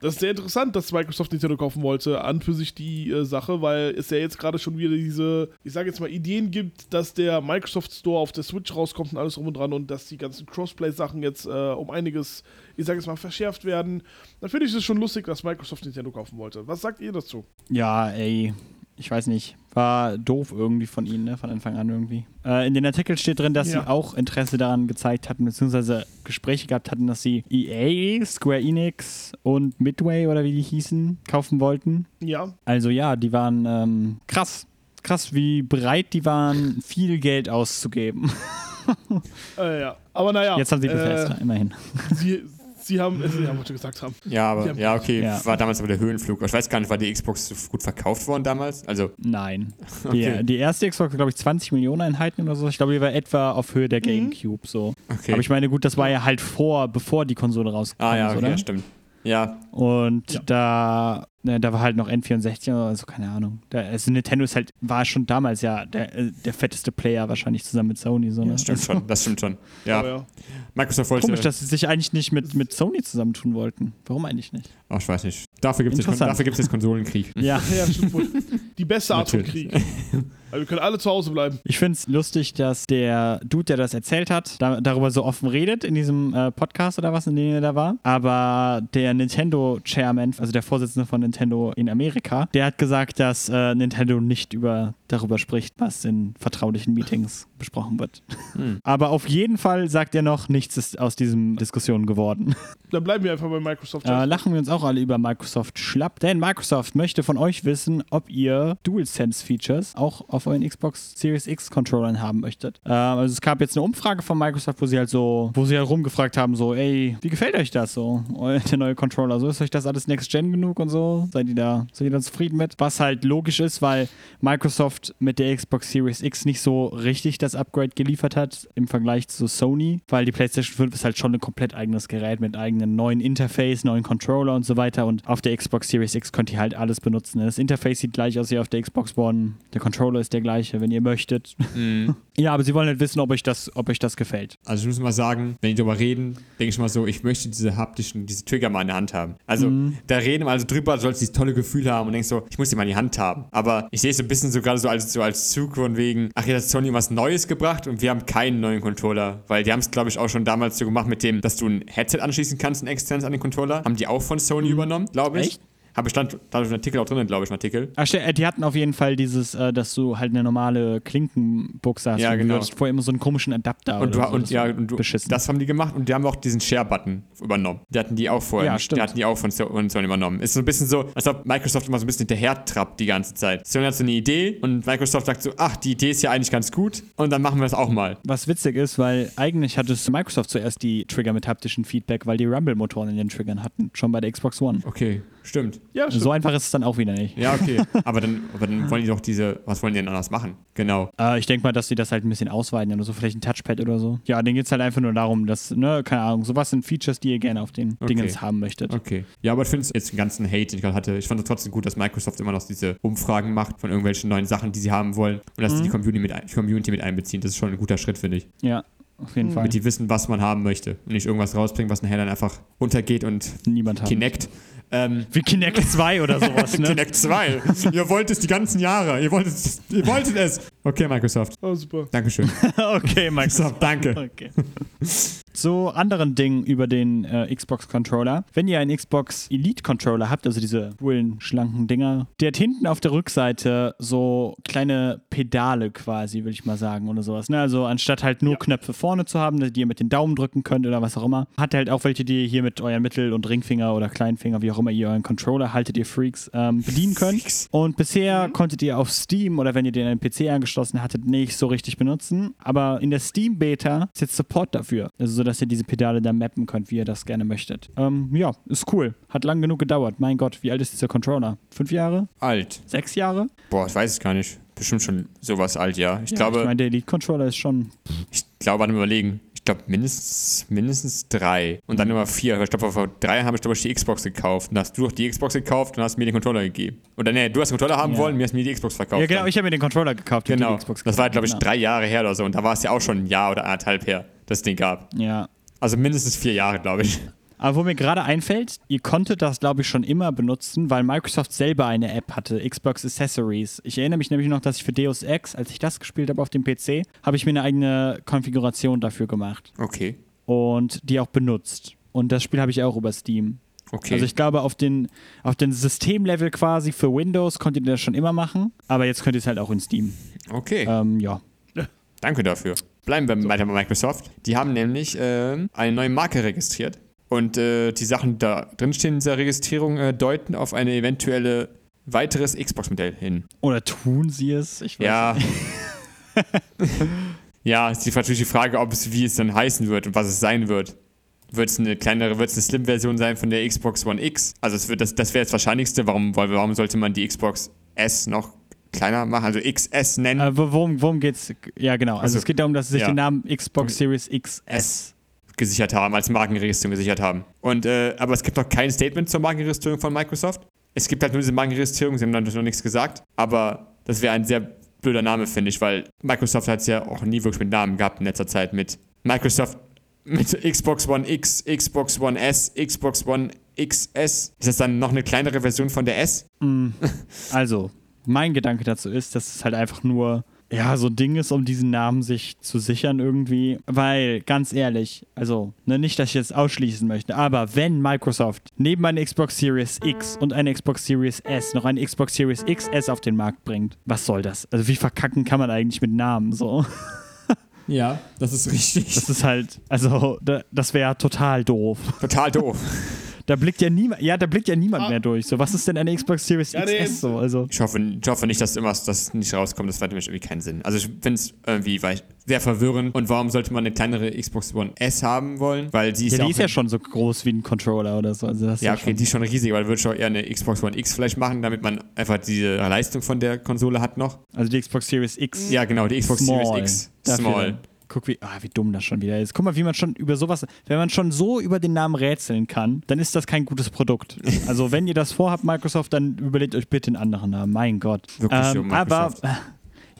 das ist sehr interessant, dass Microsoft Nintendo kaufen wollte, an für sich die äh, Sache, weil es ja jetzt gerade schon wieder diese, ich sage jetzt mal, Ideen gibt, dass der Microsoft Store auf der Switch rauskommt und alles drum und dran und dass die ganzen Crossplay-Sachen jetzt äh, um einiges, ich sage jetzt mal, verschärft werden. Dann finde ich es schon lustig, dass Microsoft Nintendo kaufen wollte. Was sagt ihr dazu? Ja, ey, ich weiß nicht. War doof irgendwie von ihnen, ne? Von Anfang an irgendwie. Äh, in den Artikeln steht drin, dass Ja. sie auch Interesse daran gezeigt hatten, beziehungsweise Gespräche gehabt hatten, dass sie EA, Square Enix und Midway oder wie die hießen, kaufen wollten. Ja, Also ja, die waren ähm, krass. Krass, wie bereit die waren, viel Geld auszugeben. äh, ja. Aber naja. Jetzt haben sie Bethesda, äh, immerhin. sie, sie haben, äh, sie haben, was gesagt haben. Ja, aber, ja, okay, Ja. war damals aber der Höhenflug. Ich weiß gar nicht, war die Xbox so gut verkauft worden damals? Also, Nein. Okay. Die, die erste Xbox, glaube ich, 20 Millionen Einheiten oder so. Ich glaube, die war etwa auf Höhe der Gamecube so. okay. Aber ich meine, gut, das war ja halt vor, bevor die Konsole rauskam, ah, ja, okay, oder? ja, stimmt. Ja, Und Ja. da, ne, da war halt noch N64 oder so, keine Ahnung. Da, also Nintendo ist halt, war schon damals ja der, äh, der fetteste Player wahrscheinlich zusammen mit Sony. So, ne? das stimmt Also, schon, das stimmt schon. Ja, Aber ja. Microsoft wollte... Komisch, dass sie sich eigentlich nicht mit, mit Sony zusammentun wollten. Warum eigentlich nicht? Oh, ich weiß nicht. Dafür gibt es jetzt, gibt's jetzt Konsolenkrieg. Ja. Ja, stimmt wohl. Die beste Art von. Krieg. Weil wir können alle zu Hause bleiben. Ich finde es lustig, dass der Dude, der das erzählt hat, da, darüber so offen redet in diesem äh, Podcast oder was, in dem er da war. Aber der Nintendo-Chairman, also der Vorsitzende von Nintendo in Amerika, der hat gesagt, dass äh, Nintendo nicht über, darüber spricht, was in vertraulichen Meetings besprochen wird. Hm. Aber auf jeden Fall sagt er noch, nichts ist aus diesen Diskussionen geworden. Dann bleiben wir einfach bei Microsoft. Äh, lachen wir uns auch alle über Microsoft schlapp, denn Microsoft möchte von euch wissen, ob ihr DualSense-Features auch auf euren Xbox Series X-Controllern haben möchtet. Äh, also es gab jetzt eine Umfrage von Microsoft, wo sie halt so, wo sie halt rumgefragt haben, so, ey, wie gefällt euch das so, der neue Controller? So ist euch das alles Next-Gen genug und so? Seid ihr da, seid ihr da zufrieden mit? Was halt logisch ist, weil Microsoft mit der Xbox Series X nicht so richtig das Upgrade geliefert hat im Vergleich zu Sony, weil die PlayStation 5 ist halt schon ein komplett eigenes Gerät mit eigenen neuen Interface, neuen Controller und so weiter und auf der Xbox Series X könnt ihr halt alles benutzen. Das Interface sieht gleich aus wie auf der Xbox One, der Controller ist der gleiche, wenn ihr möchtet. Mhm. ja, aber sie wollen halt wissen, ob euch das, ob euch das gefällt. Also ich muss mal sagen, wenn die darüber reden, denke ich mal so, ich möchte diese haptischen, diese Trigger mal in der Hand haben. Also da reden wir also drüber, du sollst dieses tolle Gefühl haben und denkst so, ich muss die mal in die Hand haben. Aber ich sehe es so ein bisschen so gerade so als, so als Zug von wegen, ach, jetzt hat Sony was Neues gebracht und wir haben keinen neuen Controller. Weil die haben es, glaube ich, auch schon damals so gemacht mit dem, dass du ein Headset anschließen kannst, ein externes an den Controller. Haben die auch von Sony übernommen, glaube ich. Echt? Aber stand da ein Artikel auch drin, glaube ich, ein Artikel. Ach, äh, die hatten auf jeden Fall dieses, äh, dass du halt eine normale Klinkenbuchse hast. Ja, und genau. Du hattest vorher immer so einen komischen Adapter. Und, du, so. und ja, und du, beschissen. das haben die gemacht und die haben auch diesen Share-Button übernommen. Die hatten die auch vorher. Ja, stimmt. Die hatten die auch von von Sony übernommen. Ist so ein bisschen so, als ob Microsoft immer so ein bisschen hinterher trappt die ganze Zeit. Sony hat so eine Idee und Microsoft sagt so, ach, die Idee ist ja eigentlich ganz gut und dann machen wir das auch mal. Was witzig ist, weil eigentlich hatte es Microsoft zuerst die Trigger mit haptischen Feedback, weil die Rumble-Motoren in den Triggern hatten, schon bei der Xbox One. Okay, stimmt. Ja, stimmt. So einfach ist es dann auch wieder nicht. Ja, okay. aber, dann, aber dann wollen die doch diese, was wollen die denn anders machen? Genau. Äh, ich denke mal, dass sie das halt ein bisschen ausweiten oder so, vielleicht ein Touchpad oder so. Ja, denen geht es halt einfach nur darum, dass, ne, keine Ahnung, sowas sind Features, die ihr gerne auf den Okay. Dingens haben möchtet. Okay. Ja, aber ich finde es jetzt den ganzen Hate, den ich gerade hatte, ich fand es trotzdem gut, dass Microsoft immer noch diese Umfragen macht von irgendwelchen neuen Sachen, die sie haben wollen und dass sie die Community mit, die Community mit einbeziehen. Das ist schon ein guter Schritt, finde ich. Ja, auf jeden Fall. damit die wissen, was man haben möchte und nicht irgendwas rausbringen, was nachher dann einfach untergeht und Niemand haben. Ähm, Wie Kinect 2 oder sowas, ne? Kinect 2. ihr wollt es die ganzen Jahre. Ihr wolltet es. Ihr wolltet es. Okay, Microsoft. Oh, super. Dankeschön. okay, Microsoft. Microsoft, danke. Okay. Zu anderen Dingen über den äh, Xbox-Controller. Wenn ihr einen Xbox Elite-Controller habt, also diese coolen, schlanken Dinger, der hat hinten auf der Rückseite so kleine Pedale quasi, würde ich mal sagen, oder sowas. Ne? Also anstatt halt nur Knöpfe vorne zu haben, die ihr mit den Daumen drücken könnt oder was auch immer, hat er halt auch welche, die ihr hier mit euren Mittel- und Ringfinger oder Kleinfinger, wie auch immer ihr euren Controller haltet, ihr Freaks, ähm, bedienen könnt. Und bisher konntet ihr auf Steam oder wenn ihr den an den PC angeschlossen hattet, nicht so richtig benutzen. Aber in der Steam Beta ist jetzt Support dafür. Also so, dass ihr diese Pedale da mappen könnt, wie ihr das gerne möchtet. Ähm, ja, ist cool. Hat lang genug gedauert. Mein Gott, wie alt ist dieser Controller? Fünf Jahre? Alt. Sechs Jahre? Boah, ich weiß es gar nicht. Bestimmt schon sowas alt, ja. Ich Ja, glaube, Ich meine, der Elite-Controller ist schon. ich glaube an dem Überlegen. Ich glaube mindestens, mindestens drei. Und dann immer vier. Ich glaube, vor drei Jahren habe ich, glaube ich, die Xbox gekauft. Und dann hast du doch die Xbox gekauft und hast mir den Controller gegeben. Oder nee, du hast den Controller haben Ja. wollen, mir hast mir die Xbox verkauft. Ja, genau. dann. Ich habe mir den Controller gekauft. Genau. Die Xbox Das war, gekauft. glaube ich, Genau. drei Jahre her oder so. Und da war es ja auch schon ein Jahr oder anderthalb her, dass es den gab. Ja. Also mindestens vier Jahre, glaube ich. Aber wo mir gerade einfällt, ihr konntet das, glaube ich, schon immer benutzen, weil Microsoft selber eine App hatte, Xbox Accessories. Ich erinnere mich nämlich noch, dass ich für Deus Ex, als ich das gespielt habe auf dem PC, habe ich mir eine eigene Konfiguration dafür gemacht Okay. und die auch benutzt. Und das Spiel habe ich auch über Steam. Okay. Also ich glaube, auf den, auf den Systemlevel quasi für Windows konntet ihr das schon immer machen, aber jetzt könnt ihr es halt auch in Steam. okay. Ähm, ja. Danke dafür. Bleiben wir weiter bei Microsoft. Die haben nämlich ähm, eine neue Marke registriert. Und äh, die Sachen, die da drinstehen in dieser Registrierung, äh, deuten auf ein eventuelle weiteres Xbox-Modell hin. Oder tun sie es? Ich weiß Ja. nicht. ja, ist die- natürlich die Frage, ob es, wie es dann heißen wird und was es sein wird. Wird es eine kleinere, wird es eine Slim-Version sein von der Xbox One X? Also es wird, das, das wäre das Wahrscheinlichste. Warum, warum sollte man die Xbox S noch kleiner machen? Also XS nennen? Äh, wo- worum, worum geht's? Ja, genau. Also, Also, es geht darum, dass sich ja. den Namen Xbox Series XS. Gesichert haben, als Markenregistrierung gesichert haben. Und, äh, aber es gibt noch kein Statement zur Markenregistrierung von Microsoft. Es gibt halt nur diese Markenregistrierung, sie haben natürlich noch nichts gesagt. Aber das wäre ein sehr blöder Name, finde ich, weil Microsoft hat es ja auch nie wirklich mit Namen gehabt in letzter Zeit. Mit Microsoft, mit Xbox One X, Xbox One S, Xbox One XS. Ist das dann noch eine kleinere Version von der S? Also, mein Gedanke dazu ist, dass es halt einfach nur ja, so ein Ding ist, um diesen Namen sich zu sichern irgendwie. Weil, ganz ehrlich, also, ne, nicht, dass ich jetzt ausschließen möchte, aber wenn Microsoft neben einer Xbox Series X und einer Xbox Series S noch eine Xbox Series XS auf den Markt bringt, was soll das? Also, wie verkacken kann man eigentlich mit Namen so? Ja, das ist richtig. Das ist halt, also, da, das wäre total doof. Total doof. Da blickt ja niemand, ja, da blickt ja niemand mehr durch. So, was ist denn eine Xbox Series Ja, nee. XS so? Also, Ich hoffe, ich hoffe nicht, dass immer das nicht rauskommt. Das macht nämlich irgendwie keinen Sinn. Also ich finde es irgendwie weil- sehr verwirrend. Und warum sollte man eine kleinere Xbox One S haben wollen? Weil die ist ja, ja, die ist ja schon so groß wie ein Controller oder so. Also das ja, ja, okay, schon, die ist schon riesig, aber würde ich auch eher eine Xbox One X vielleicht machen, damit man einfach diese Leistung von der Konsole hat noch. also die Xbox Series X. Ja, genau, die Xbox Small. Series X. Dafür Small. dann. Guck, wie, ah, wie dumm das schon wieder ist. Guck mal, wie man schon über sowas, wenn man schon so über den Namen rätseln kann, dann ist das kein gutes Produkt. Also, wenn ihr das vorhabt, Microsoft, dann überlegt euch bitte einen anderen Namen. Mein Gott. Wirklich so, ähm, aber, Microsoft.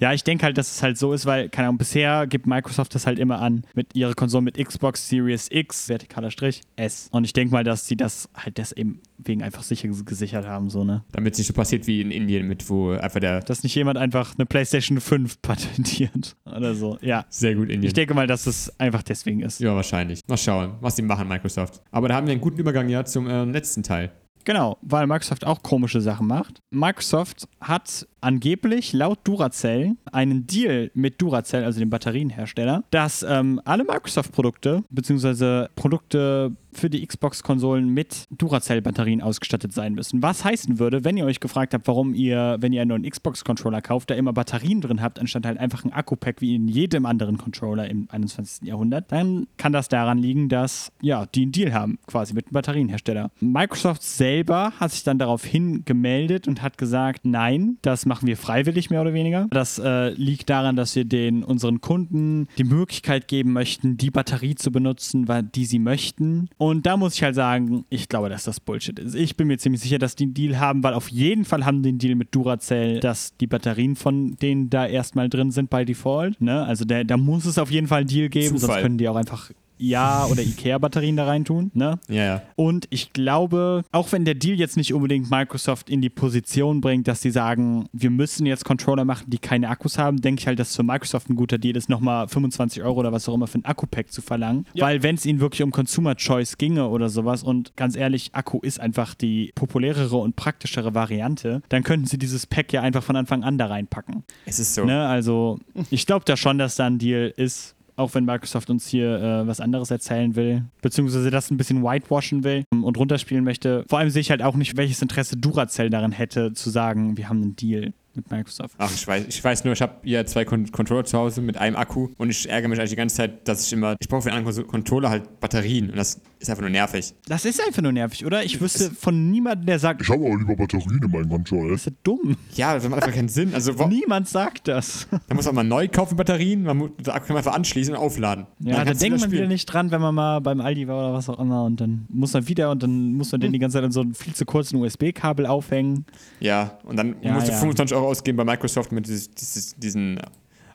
Ja, ich denke halt, dass es halt so ist, weil, keine Ahnung, bisher gibt Microsoft das halt immer an mit ihrer Konsole mit Xbox Series X, vertikaler Strich, S. Und ich denke mal, dass sie das halt deswegen einfach sicher gesichert haben, so, ne? Damit es nicht so passiert wie in Indien mit, wo einfach der Dass nicht jemand einfach eine PlayStation 5 patentiert oder so. Ja. sehr gut Indien. Ich denke mal, dass es einfach deswegen ist. ja, wahrscheinlich. Mal schauen, was die machen, Microsoft. Aber da haben wir einen guten Übergang ja zum äh, letzten Teil. Genau, weil Microsoft auch komische Sachen macht. Microsoft hat angeblich laut Duracell einen Deal mit Duracell, also dem Batterienhersteller, dass ähm, alle Microsoft-Produkte beziehungsweise Produkte für die Xbox-Konsolen mit Duracell-Batterien ausgestattet sein müssen. Was heißen würde, wenn ihr euch gefragt habt, warum ihr, wenn ihr einen neuen Xbox-Controller kauft, da immer Batterien drin habt, anstatt halt einfach ein Akku-Pack wie in jedem anderen Controller im 21. Jahrhundert, dann kann das daran liegen, dass ja, die einen Deal haben, quasi mit dem Batterienhersteller. Microsoft selber hat sich dann daraufhin gemeldet und hat gesagt, nein, das machen wir freiwillig mehr oder weniger. Das äh, liegt daran, dass wir den unseren Kunden die Möglichkeit geben möchten, die Batterie zu benutzen, die sie möchten. Und da muss ich halt sagen, ich glaube, dass das Bullshit ist. Ich bin mir ziemlich sicher, dass die einen Deal haben, weil auf jeden Fall haben die einen Deal mit Duracell, dass die Batterien von denen da erstmal drin sind bei Default. Ne? Also der, da muss es auf jeden Fall einen Deal geben, sonst Zufall. können die auch einfach Ja oder Ikea-Batterien da reintun. Ne? Ja, ja. Und ich glaube, auch wenn der Deal jetzt nicht unbedingt Microsoft in die Position bringt, dass sie sagen, wir müssen jetzt Controller machen, die keine Akkus haben, denke ich halt, dass für Microsoft ein guter Deal ist, nochmal 25 Euro oder was auch immer für ein Akku-Pack zu verlangen. Ja. Weil wenn es ihnen wirklich um Consumer Choice ginge oder sowas und ganz ehrlich, Akku ist einfach die populärere und praktischere Variante, dann könnten sie dieses Pack ja einfach von Anfang an da reinpacken. Es ist so. Ne? Also ich glaube da schon, dass da ein Deal ist, auch wenn Microsoft uns hier äh, was anderes erzählen will, beziehungsweise das ein bisschen whitewashen will ähm, und runterspielen möchte. Vor allem sehe ich halt auch nicht, welches Interesse Duracell darin hätte, zu sagen, wir haben einen Deal mit Microsoft. Ach, ich weiß, ich weiß nur, ich habe hier zwei Con Controller zu Hause mit einem Akku und ich ärgere mich eigentlich die ganze Zeit, dass ich immer, ich brauche für einen anderen Kon- Controller halt Batterien und das ist einfach nur nervig. Das ist einfach nur nervig, oder? Ich wüsste von niemandem, der sagt, Ich habe auch lieber Batterien in meinem Controller. das ist dumm. Ja, das macht einfach keinen Sinn. Also, Niemand sagt das. da muss man mal neu kaufen Batterien, man muss, Akku man einfach anschließen und aufladen. Ja, da denkt man wieder nicht dran, wenn man mal beim Aldi war oder was auch immer und dann muss man wieder und dann muss man den die ganze Zeit an so einem viel zu kurzen USB-Kabel aufhängen. Ja, und dann Ja, musst du ja. 25 Euro ausgeben bei Microsoft, du dieses, dieses, diesen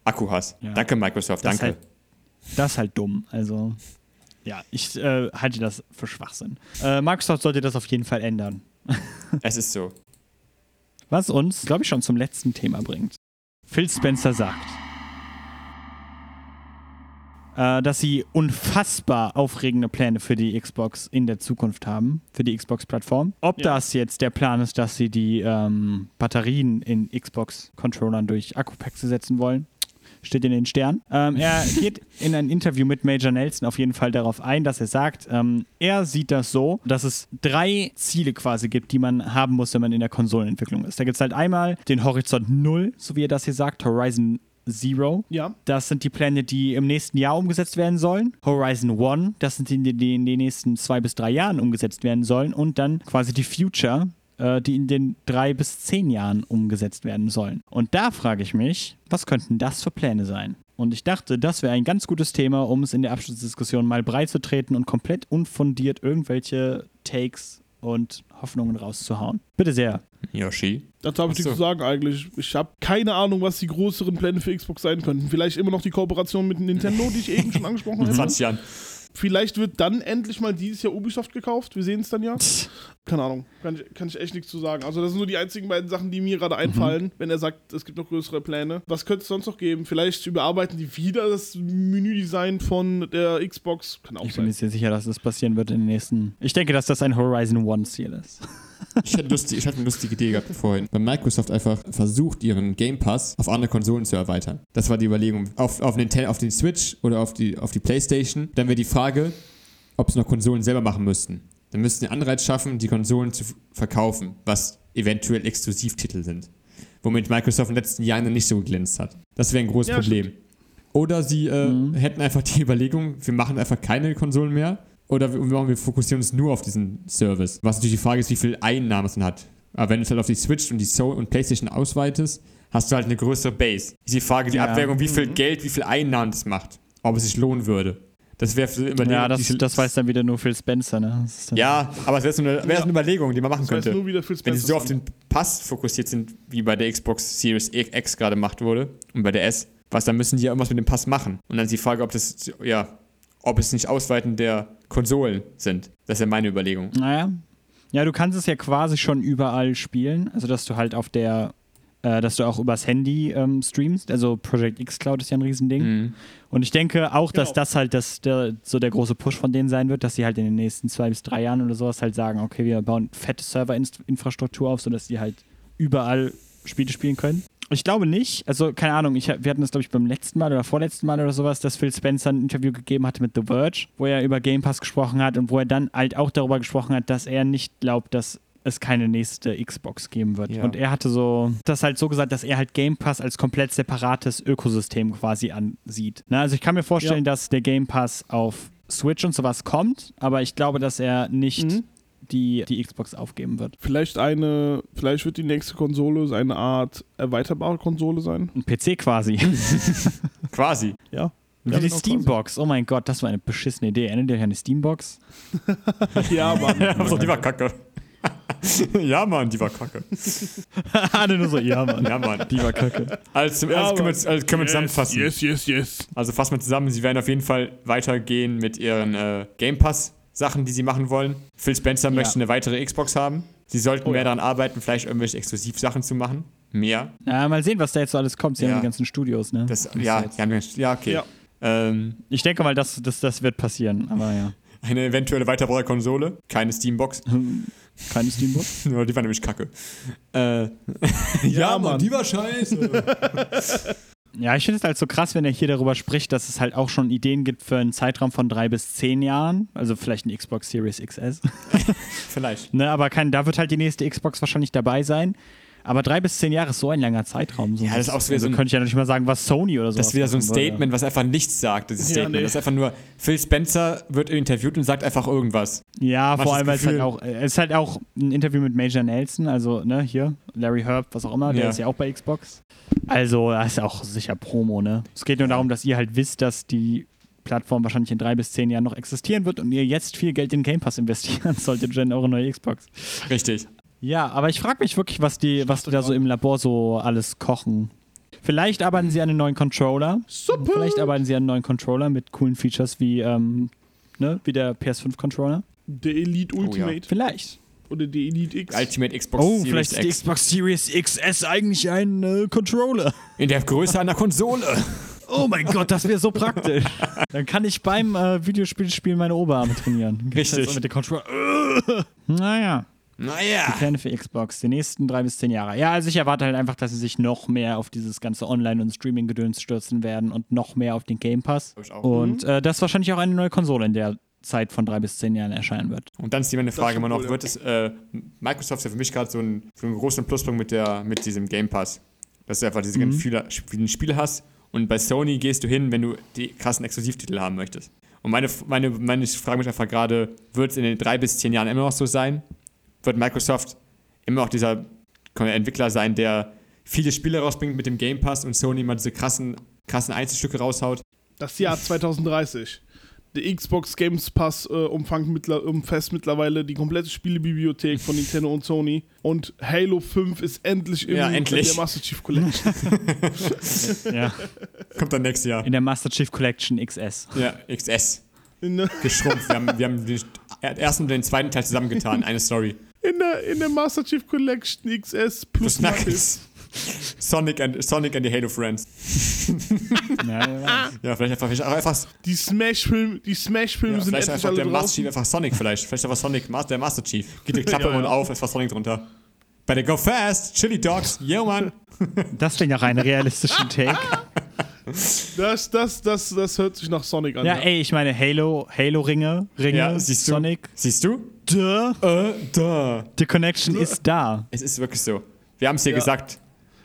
Akku hast. Ja. Danke, Microsoft, Das ist danke. halt, das ist halt dumm. Also, Ja, ich äh, halte das für Schwachsinn. Äh, Microsoft sollte das auf jeden Fall ändern. Es ist so. Was uns, glaube ich, schon zum letzten Thema bringt. Phil Spencer sagt, äh, dass sie unfassbar aufregende Pläne für die Xbox in der Zukunft haben, für die Xbox-Plattform. Ob Ja. das jetzt der Plan ist, dass sie die ähm, Batterien in Xbox-Controllern durch Akkupacks setzen wollen, steht in den Sternen. Ähm, er geht in ein Interview mit Major Nelson auf jeden Fall darauf ein, dass er sagt, ähm, er sieht das so, dass es drei Ziele quasi gibt, die man haben muss, wenn man in der Konsolenentwicklung ist. Da gibt es halt einmal den Horizont 0, so wie er das hier sagt, Horizon Zero. Ja. Das sind die Pläne, die im nächsten Jahr umgesetzt werden sollen. Horizon One, das sind die, die in den nächsten zwei bis drei Jahren umgesetzt werden sollen. Und dann quasi die Future, die in den drei bis zehn Jahren umgesetzt werden sollen. Und da frage ich mich, was könnten das für Pläne sein? Und ich dachte, das wäre ein ganz gutes Thema, um es in der Abschlussdiskussion mal breit zu treten und komplett unfundiert irgendwelche Takes und Hoffnungen rauszuhauen. Bitte sehr. Yoshi. Dazu habe ich nichts zu sagen eigentlich. Ich habe keine Ahnung, was die größeren Pläne für Xbox sein könnten. Vielleicht immer noch die Kooperation mit Nintendo, die ich eben schon angesprochen habe. 20 Jahren. Vielleicht wird dann endlich mal dieses Jahr Ubisoft gekauft. Wir sehen es dann ja. Keine Ahnung. Kann ich, kann ich echt nichts zu sagen. Also, das sind nur die einzigen beiden Sachen, die mir gerade einfallen, wenn er sagt, es gibt noch größere Pläne. Was könnte es sonst noch geben? Vielleicht überarbeiten die wieder das Menüdesign von der Xbox. Kann auch Ich bin sein. mir sehr sicher, dass das passieren wird in den nächsten. Ich denke, dass das ein Horizon One-Ziel ist. Ich hatte, lustig, ich hatte eine lustige Idee gehabt vorhin. Weil Microsoft einfach versucht, ihren Game Pass auf andere Konsolen zu erweitern. Das war die Überlegung. Auf, auf, Nintendo, auf den Switch oder auf die, auf die Playstation. Dann wäre die Frage, ob sie noch Konsolen selber machen müssten. Dann müssten sie einen Anreiz schaffen, die Konsolen zu verkaufen, was eventuell Exklusivtitel sind. Womit Microsoft in den letzten Jahren nicht so geglänzt hat. Das wäre ein großes Ja, Problem. Oder sie äh, Mhm. hätten einfach die Überlegung, wir machen einfach keine Konsolen mehr. Oder wir, fokussieren uns nur auf diesen Service. Was natürlich die Frage ist, wie viel Einnahmen es dann hat. Aber wenn du es halt auf die Switch und die so und PlayStation ausweitest, hast du halt eine größere Base. Ist die Frage, die Ja. Abwägung, wie Mhm. viel Geld, wie viel Einnahmen das macht. Ob es sich lohnen würde. Das wäre für Überlegung. Ja, das, das weiß dann wieder nur Phil Spencer, ne? Ja, aber es wäre so eine, wäre Ja. eine Überlegung, die man machen könnte. nur wieder Phil Wenn sie so auf den Pass fokussiert sind, wie bei der Xbox Series X gerade gemacht wurde und bei der S, was, dann müssen die ja irgendwas mit dem Pass machen. Und dann ist die Frage, ob das, ja, ob es nicht Ausweiten der Konsolen sind. Das ist ja meine Überlegung. Naja. Ja, du kannst es ja quasi schon überall spielen. Also, dass du halt auf der, äh, dass du auch übers Handy ähm, streamst. Also, Project X Cloud ist ja ein Riesending. Mhm. Und ich denke auch, dass Genau. das halt das, der, so der große Push von denen sein wird, dass sie halt in den nächsten zwei bis drei Jahren oder sowas halt sagen, okay, wir bauen fette Serverinfrastruktur auf, sodass die halt überall Spiele spielen können. Ich glaube nicht, also keine Ahnung, ich, wir hatten das glaube ich beim letzten Mal oder vorletzten Mal oder sowas, dass Phil Spencer ein Interview gegeben hatte mit The Verge, wo er über Game Pass gesprochen hat und wo er dann halt auch darüber gesprochen hat, dass er nicht glaubt, dass es keine nächste Xbox geben wird. Ja. Und er hatte so das halt so gesagt, dass er halt Game Pass als komplett separates Ökosystem quasi ansieht. Na, also ich kann mir vorstellen, dass der Game Pass auf Switch und sowas kommt, aber ich glaube, dass er nicht Mhm. Die, die Xbox aufgeben wird. Vielleicht eine, vielleicht wird die nächste Konsole so eine Art erweiterbare Konsole sein. Ein PC quasi. Quasi. Ja. Wie Ja, die genau, Steambox. Oh mein Gott, das war eine beschissene Idee. Erinnert ihr euch an die Steambox? ja, Mann. Also, die war kacke. ja, Mann, die war kacke. Alle nur so, ja, Mann. Ja, Mann. Die war kacke. Also, Ja, also können, wir, also können wir zusammenfassen. Yes, yes, yes. Also fassen wir zusammen, sie werden auf jeden Fall weitergehen mit ihren äh, Game Pass Sachen, die sie machen wollen. Phil Spencer Ja. möchte eine weitere Xbox haben. Sie sollten Oh mehr ja. daran arbeiten, vielleicht irgendwelche Exklusivsachen zu machen. Mehr. Na, mal sehen, was da jetzt so alles kommt. Sie Ja. haben die ganzen Studios, ne? Das, ja, haben, ja, okay. Ja. Ähm, Ich denke mal, das, das, das wird passieren, aber ja. eine eventuelle weiterbare Konsole, keine Steambox. Keine Steambox? Ja, die war nämlich kacke. Äh, Ja, Mann. die war scheiße. Ja, ich finde es halt so krass, wenn er hier darüber spricht, dass es halt auch schon Ideen gibt für einen Zeitraum von drei bis zehn Jahren. Also vielleicht eine Xbox Series XS. vielleicht. ne, aber kein, da wird halt die nächste Xbox wahrscheinlich dabei sein. Aber drei bis zehn Jahre ist so ein langer Zeitraum. So. Ja, das ist auch so also so ein- könnte ich ja noch nicht mal sagen, was Sony oder so. Das ist wieder so ein Statement, was einfach nichts sagt, dieses Ja, Statement. nee. Das ist einfach nur, Phil Spencer wird interviewt und sagt einfach irgendwas. Ja, vor allem, weil es halt auch, äh, es ist halt auch ein Interview mit Major Nelson, also, ne, hier, Larry Herb, was auch immer, der Ja. ist ja auch bei Xbox. Also, das ist auch sicher Promo, ne? Es geht nur darum, dass ihr halt wisst, dass die Plattform wahrscheinlich in drei bis zehn Jahren noch existieren wird und ihr jetzt viel Geld in Game Pass investieren solltet in eure neue Xbox. Richtig. Ja, aber ich frage mich wirklich, was die, was die da so im Labor so alles kochen. Vielleicht arbeiten sie an einem neuen Controller. Super. Vielleicht arbeiten sie an einem neuen Controller mit coolen Features wie ähm, ne? Wie der PS5-Controller. Der Elite Oh ja. Ultimate Vielleicht. oder der Elite X. Ultimate Xbox Oh, Series vielleicht ist die X. Xbox Series XS eigentlich ein äh, Controller. In der Größe einer Konsole. Oh mein Gott, das wäre so praktisch. Dann kann ich beim äh, Videospielspiel meine Oberarme trainieren. Richtig. Mit dem Controller. Äh. Naja, Naja. Pläne für Xbox die nächsten drei bis zehn Jahre. Ja, also ich erwarte halt einfach, dass sie sich noch mehr auf dieses ganze Online- und Streaming-Gedöns stürzen werden und noch mehr auf den Game Pass. Ich auch. Und äh, dass wahrscheinlich auch eine neue Konsole in der Zeit von drei bis zehn Jahren erscheinen wird. Und dann ist immer eine Frage immer noch, ja. wird es, äh, Microsoft ist ja für mich gerade so, ein, so einen großen Pluspunkt mit, der, mit diesem Game Pass. Dass du einfach diese ganzen viele, viele Spiele hast und bei Sony gehst du hin, wenn du die krassen Exklusivtitel haben möchtest. Und meine, meine, meine ich frage mich einfach gerade, wird es in den drei bis zehn Jahren immer noch so sein? Wird Microsoft immer noch dieser Entwickler sein, der viele Spiele rausbringt mit dem Game Pass und Sony mal diese krassen, krassen Einzelstücke raushaut? Das Jahr 2030. Der Xbox Games Pass äh, umfasst, mittler, umfasst mittlerweile die komplette Spielebibliothek von Nintendo und Sony. Und Halo 5 ist endlich in Ja, endlich. der Master Chief Collection. Ja. Kommt dann nächstes Jahr. In der Master Chief Collection XS. Ja, XS. In geschrumpft. Wir haben, wir haben den ersten und den zweiten Teil zusammengetan. Eine Story. In der, in der Master Chief Collection XS plus Knuckles. Sonic and, Sonic and the Halo Friends. Ja, ja. Ja, vielleicht einfach, vielleicht auch einfach, Die Smash-Filme die Smash -Filme ja, sind vielleicht einfach der Master. Chief, einfach Sonic vielleicht. Vielleicht einfach Sonic, der Master Chief. Geht die Klappe Ja, und ja. auf, es war Sonic drunter. Better go fast, Chili Dogs, yo man. Das klingt nach einem realistischen Take. Das, das, das, das hört sich nach Sonic an. Ja, ey, ich meine Halo, Halo-Ringe, Ringe, Ja, siehst du? Sonic. Siehst du? Duh. Äh, da. The Connection ist da. Es ist wirklich so. Wir haben es dir Ja. gesagt.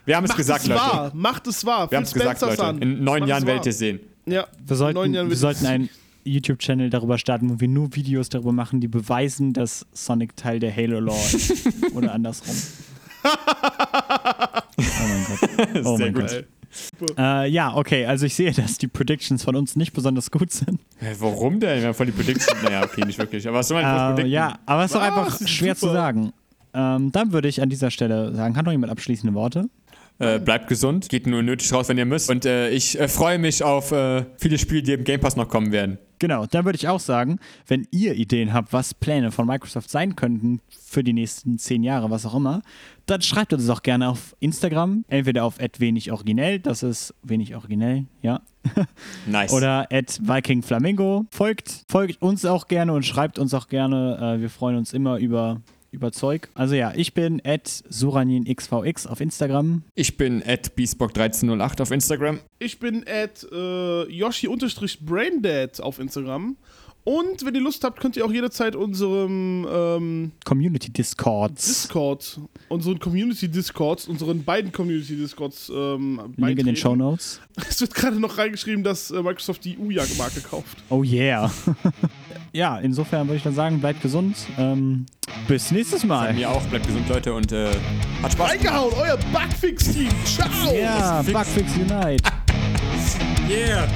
Wir haben es Macht gesagt, es Leute. wahr, macht es wahr. Wir haben es gesagt, Leute. In neun Jahren werdet ihr sehen. Ja, Wir sollten, neun Jahren wir sollten einen YouTube-Channel darüber starten, wo wir nur Videos darüber machen, die beweisen, dass Sonic Teil der Halo-Lore ist. Oder andersrum. oh mein Gott. Oh Sehr mein gut. Gott. Äh, ja, okay, also ich sehe, dass die Predictions von uns nicht besonders gut sind. Hä, Warum denn? Wir haben voll die Prediction. naja, okay, nicht wirklich. Aber was soll man Äh, ja, aber es ist doch Was? einfach schwer zu super. sagen. Ähm, dann würde ich an dieser Stelle sagen, hat noch jemand abschließende Worte? Äh, bleibt gesund, geht nur nötig raus, wenn ihr müsst. Und äh, ich äh, freue mich auf äh, viele Spiele, die im Game Pass noch kommen werden. Genau, dann würde ich auch sagen, wenn ihr Ideen habt, was Pläne von Microsoft sein könnten für die nächsten zehn Jahre, was auch immer, dann schreibt uns auch gerne auf Instagram, entweder auf @wenigoriginell, das ist wenig originell, ja, Nice. oder @vikingflamingo. Folgt, folgt uns auch gerne und schreibt uns auch gerne. Äh, wir freuen uns immer über über Zeug. Also ja, ich bin @suraninxvx auf Instagram. ich bin at beastbock1308 auf Instagram. Ich bin at äh, Yoshi-Braindead auf Instagram. Und wenn ihr Lust habt, könnt ihr auch jederzeit unserem ähm, Community Discords. Discord, unseren Community-Discords, unseren beiden Community-Discords ähm, Link in den. Show Notes. Es wird gerade noch reingeschrieben, dass äh, Microsoft die Ouya-Marke kauft. Oh yeah. ja, insofern würde ich dann sagen, bleibt gesund. Ähm, bis nächstes Mal. Mir auch. Bleibt gesund, Leute. Und äh, hat Spaß. Reingehauen, euer Bugfix-Team. Ciao! Ja, Bugfix Unite. Yeah.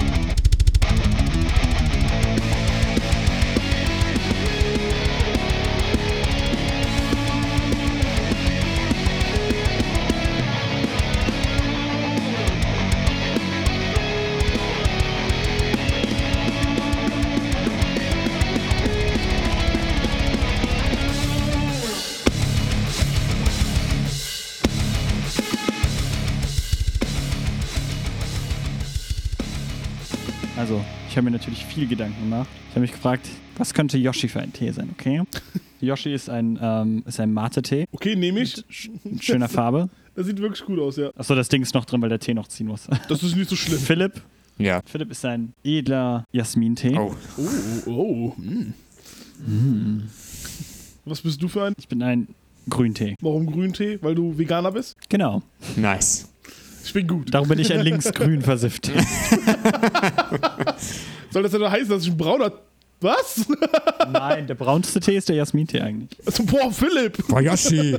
Habe mir natürlich viel Gedanken gemacht. Ich habe mich gefragt, was könnte Yoshi für ein Tee sein, okay? Yoshi ist ein, ähm, ist ein Mate-Tee Okay, nehme ich. sch mit schöner Farbe. Das sieht wirklich gut aus, ja. Achso, das Ding ist noch drin, weil der Tee noch ziehen muss. Das ist nicht so schlimm. Philipp. Ja. Philipp ist ein edler Jasmin-Tee. Oh. Oh, oh. Mm. Was bist du für ein? Ich bin ein Grüntee. Warum Grüntee? Weil du Veganer bist? Genau. Nice. Ich bin gut. Darum bin ich ein linksgrün versifft. Soll das denn heißen, dass ich ein brauner. Was? Nein, der braunste Tee ist der Jasmin-Tee eigentlich. Also, boah, Philipp! Boah, Yoshi.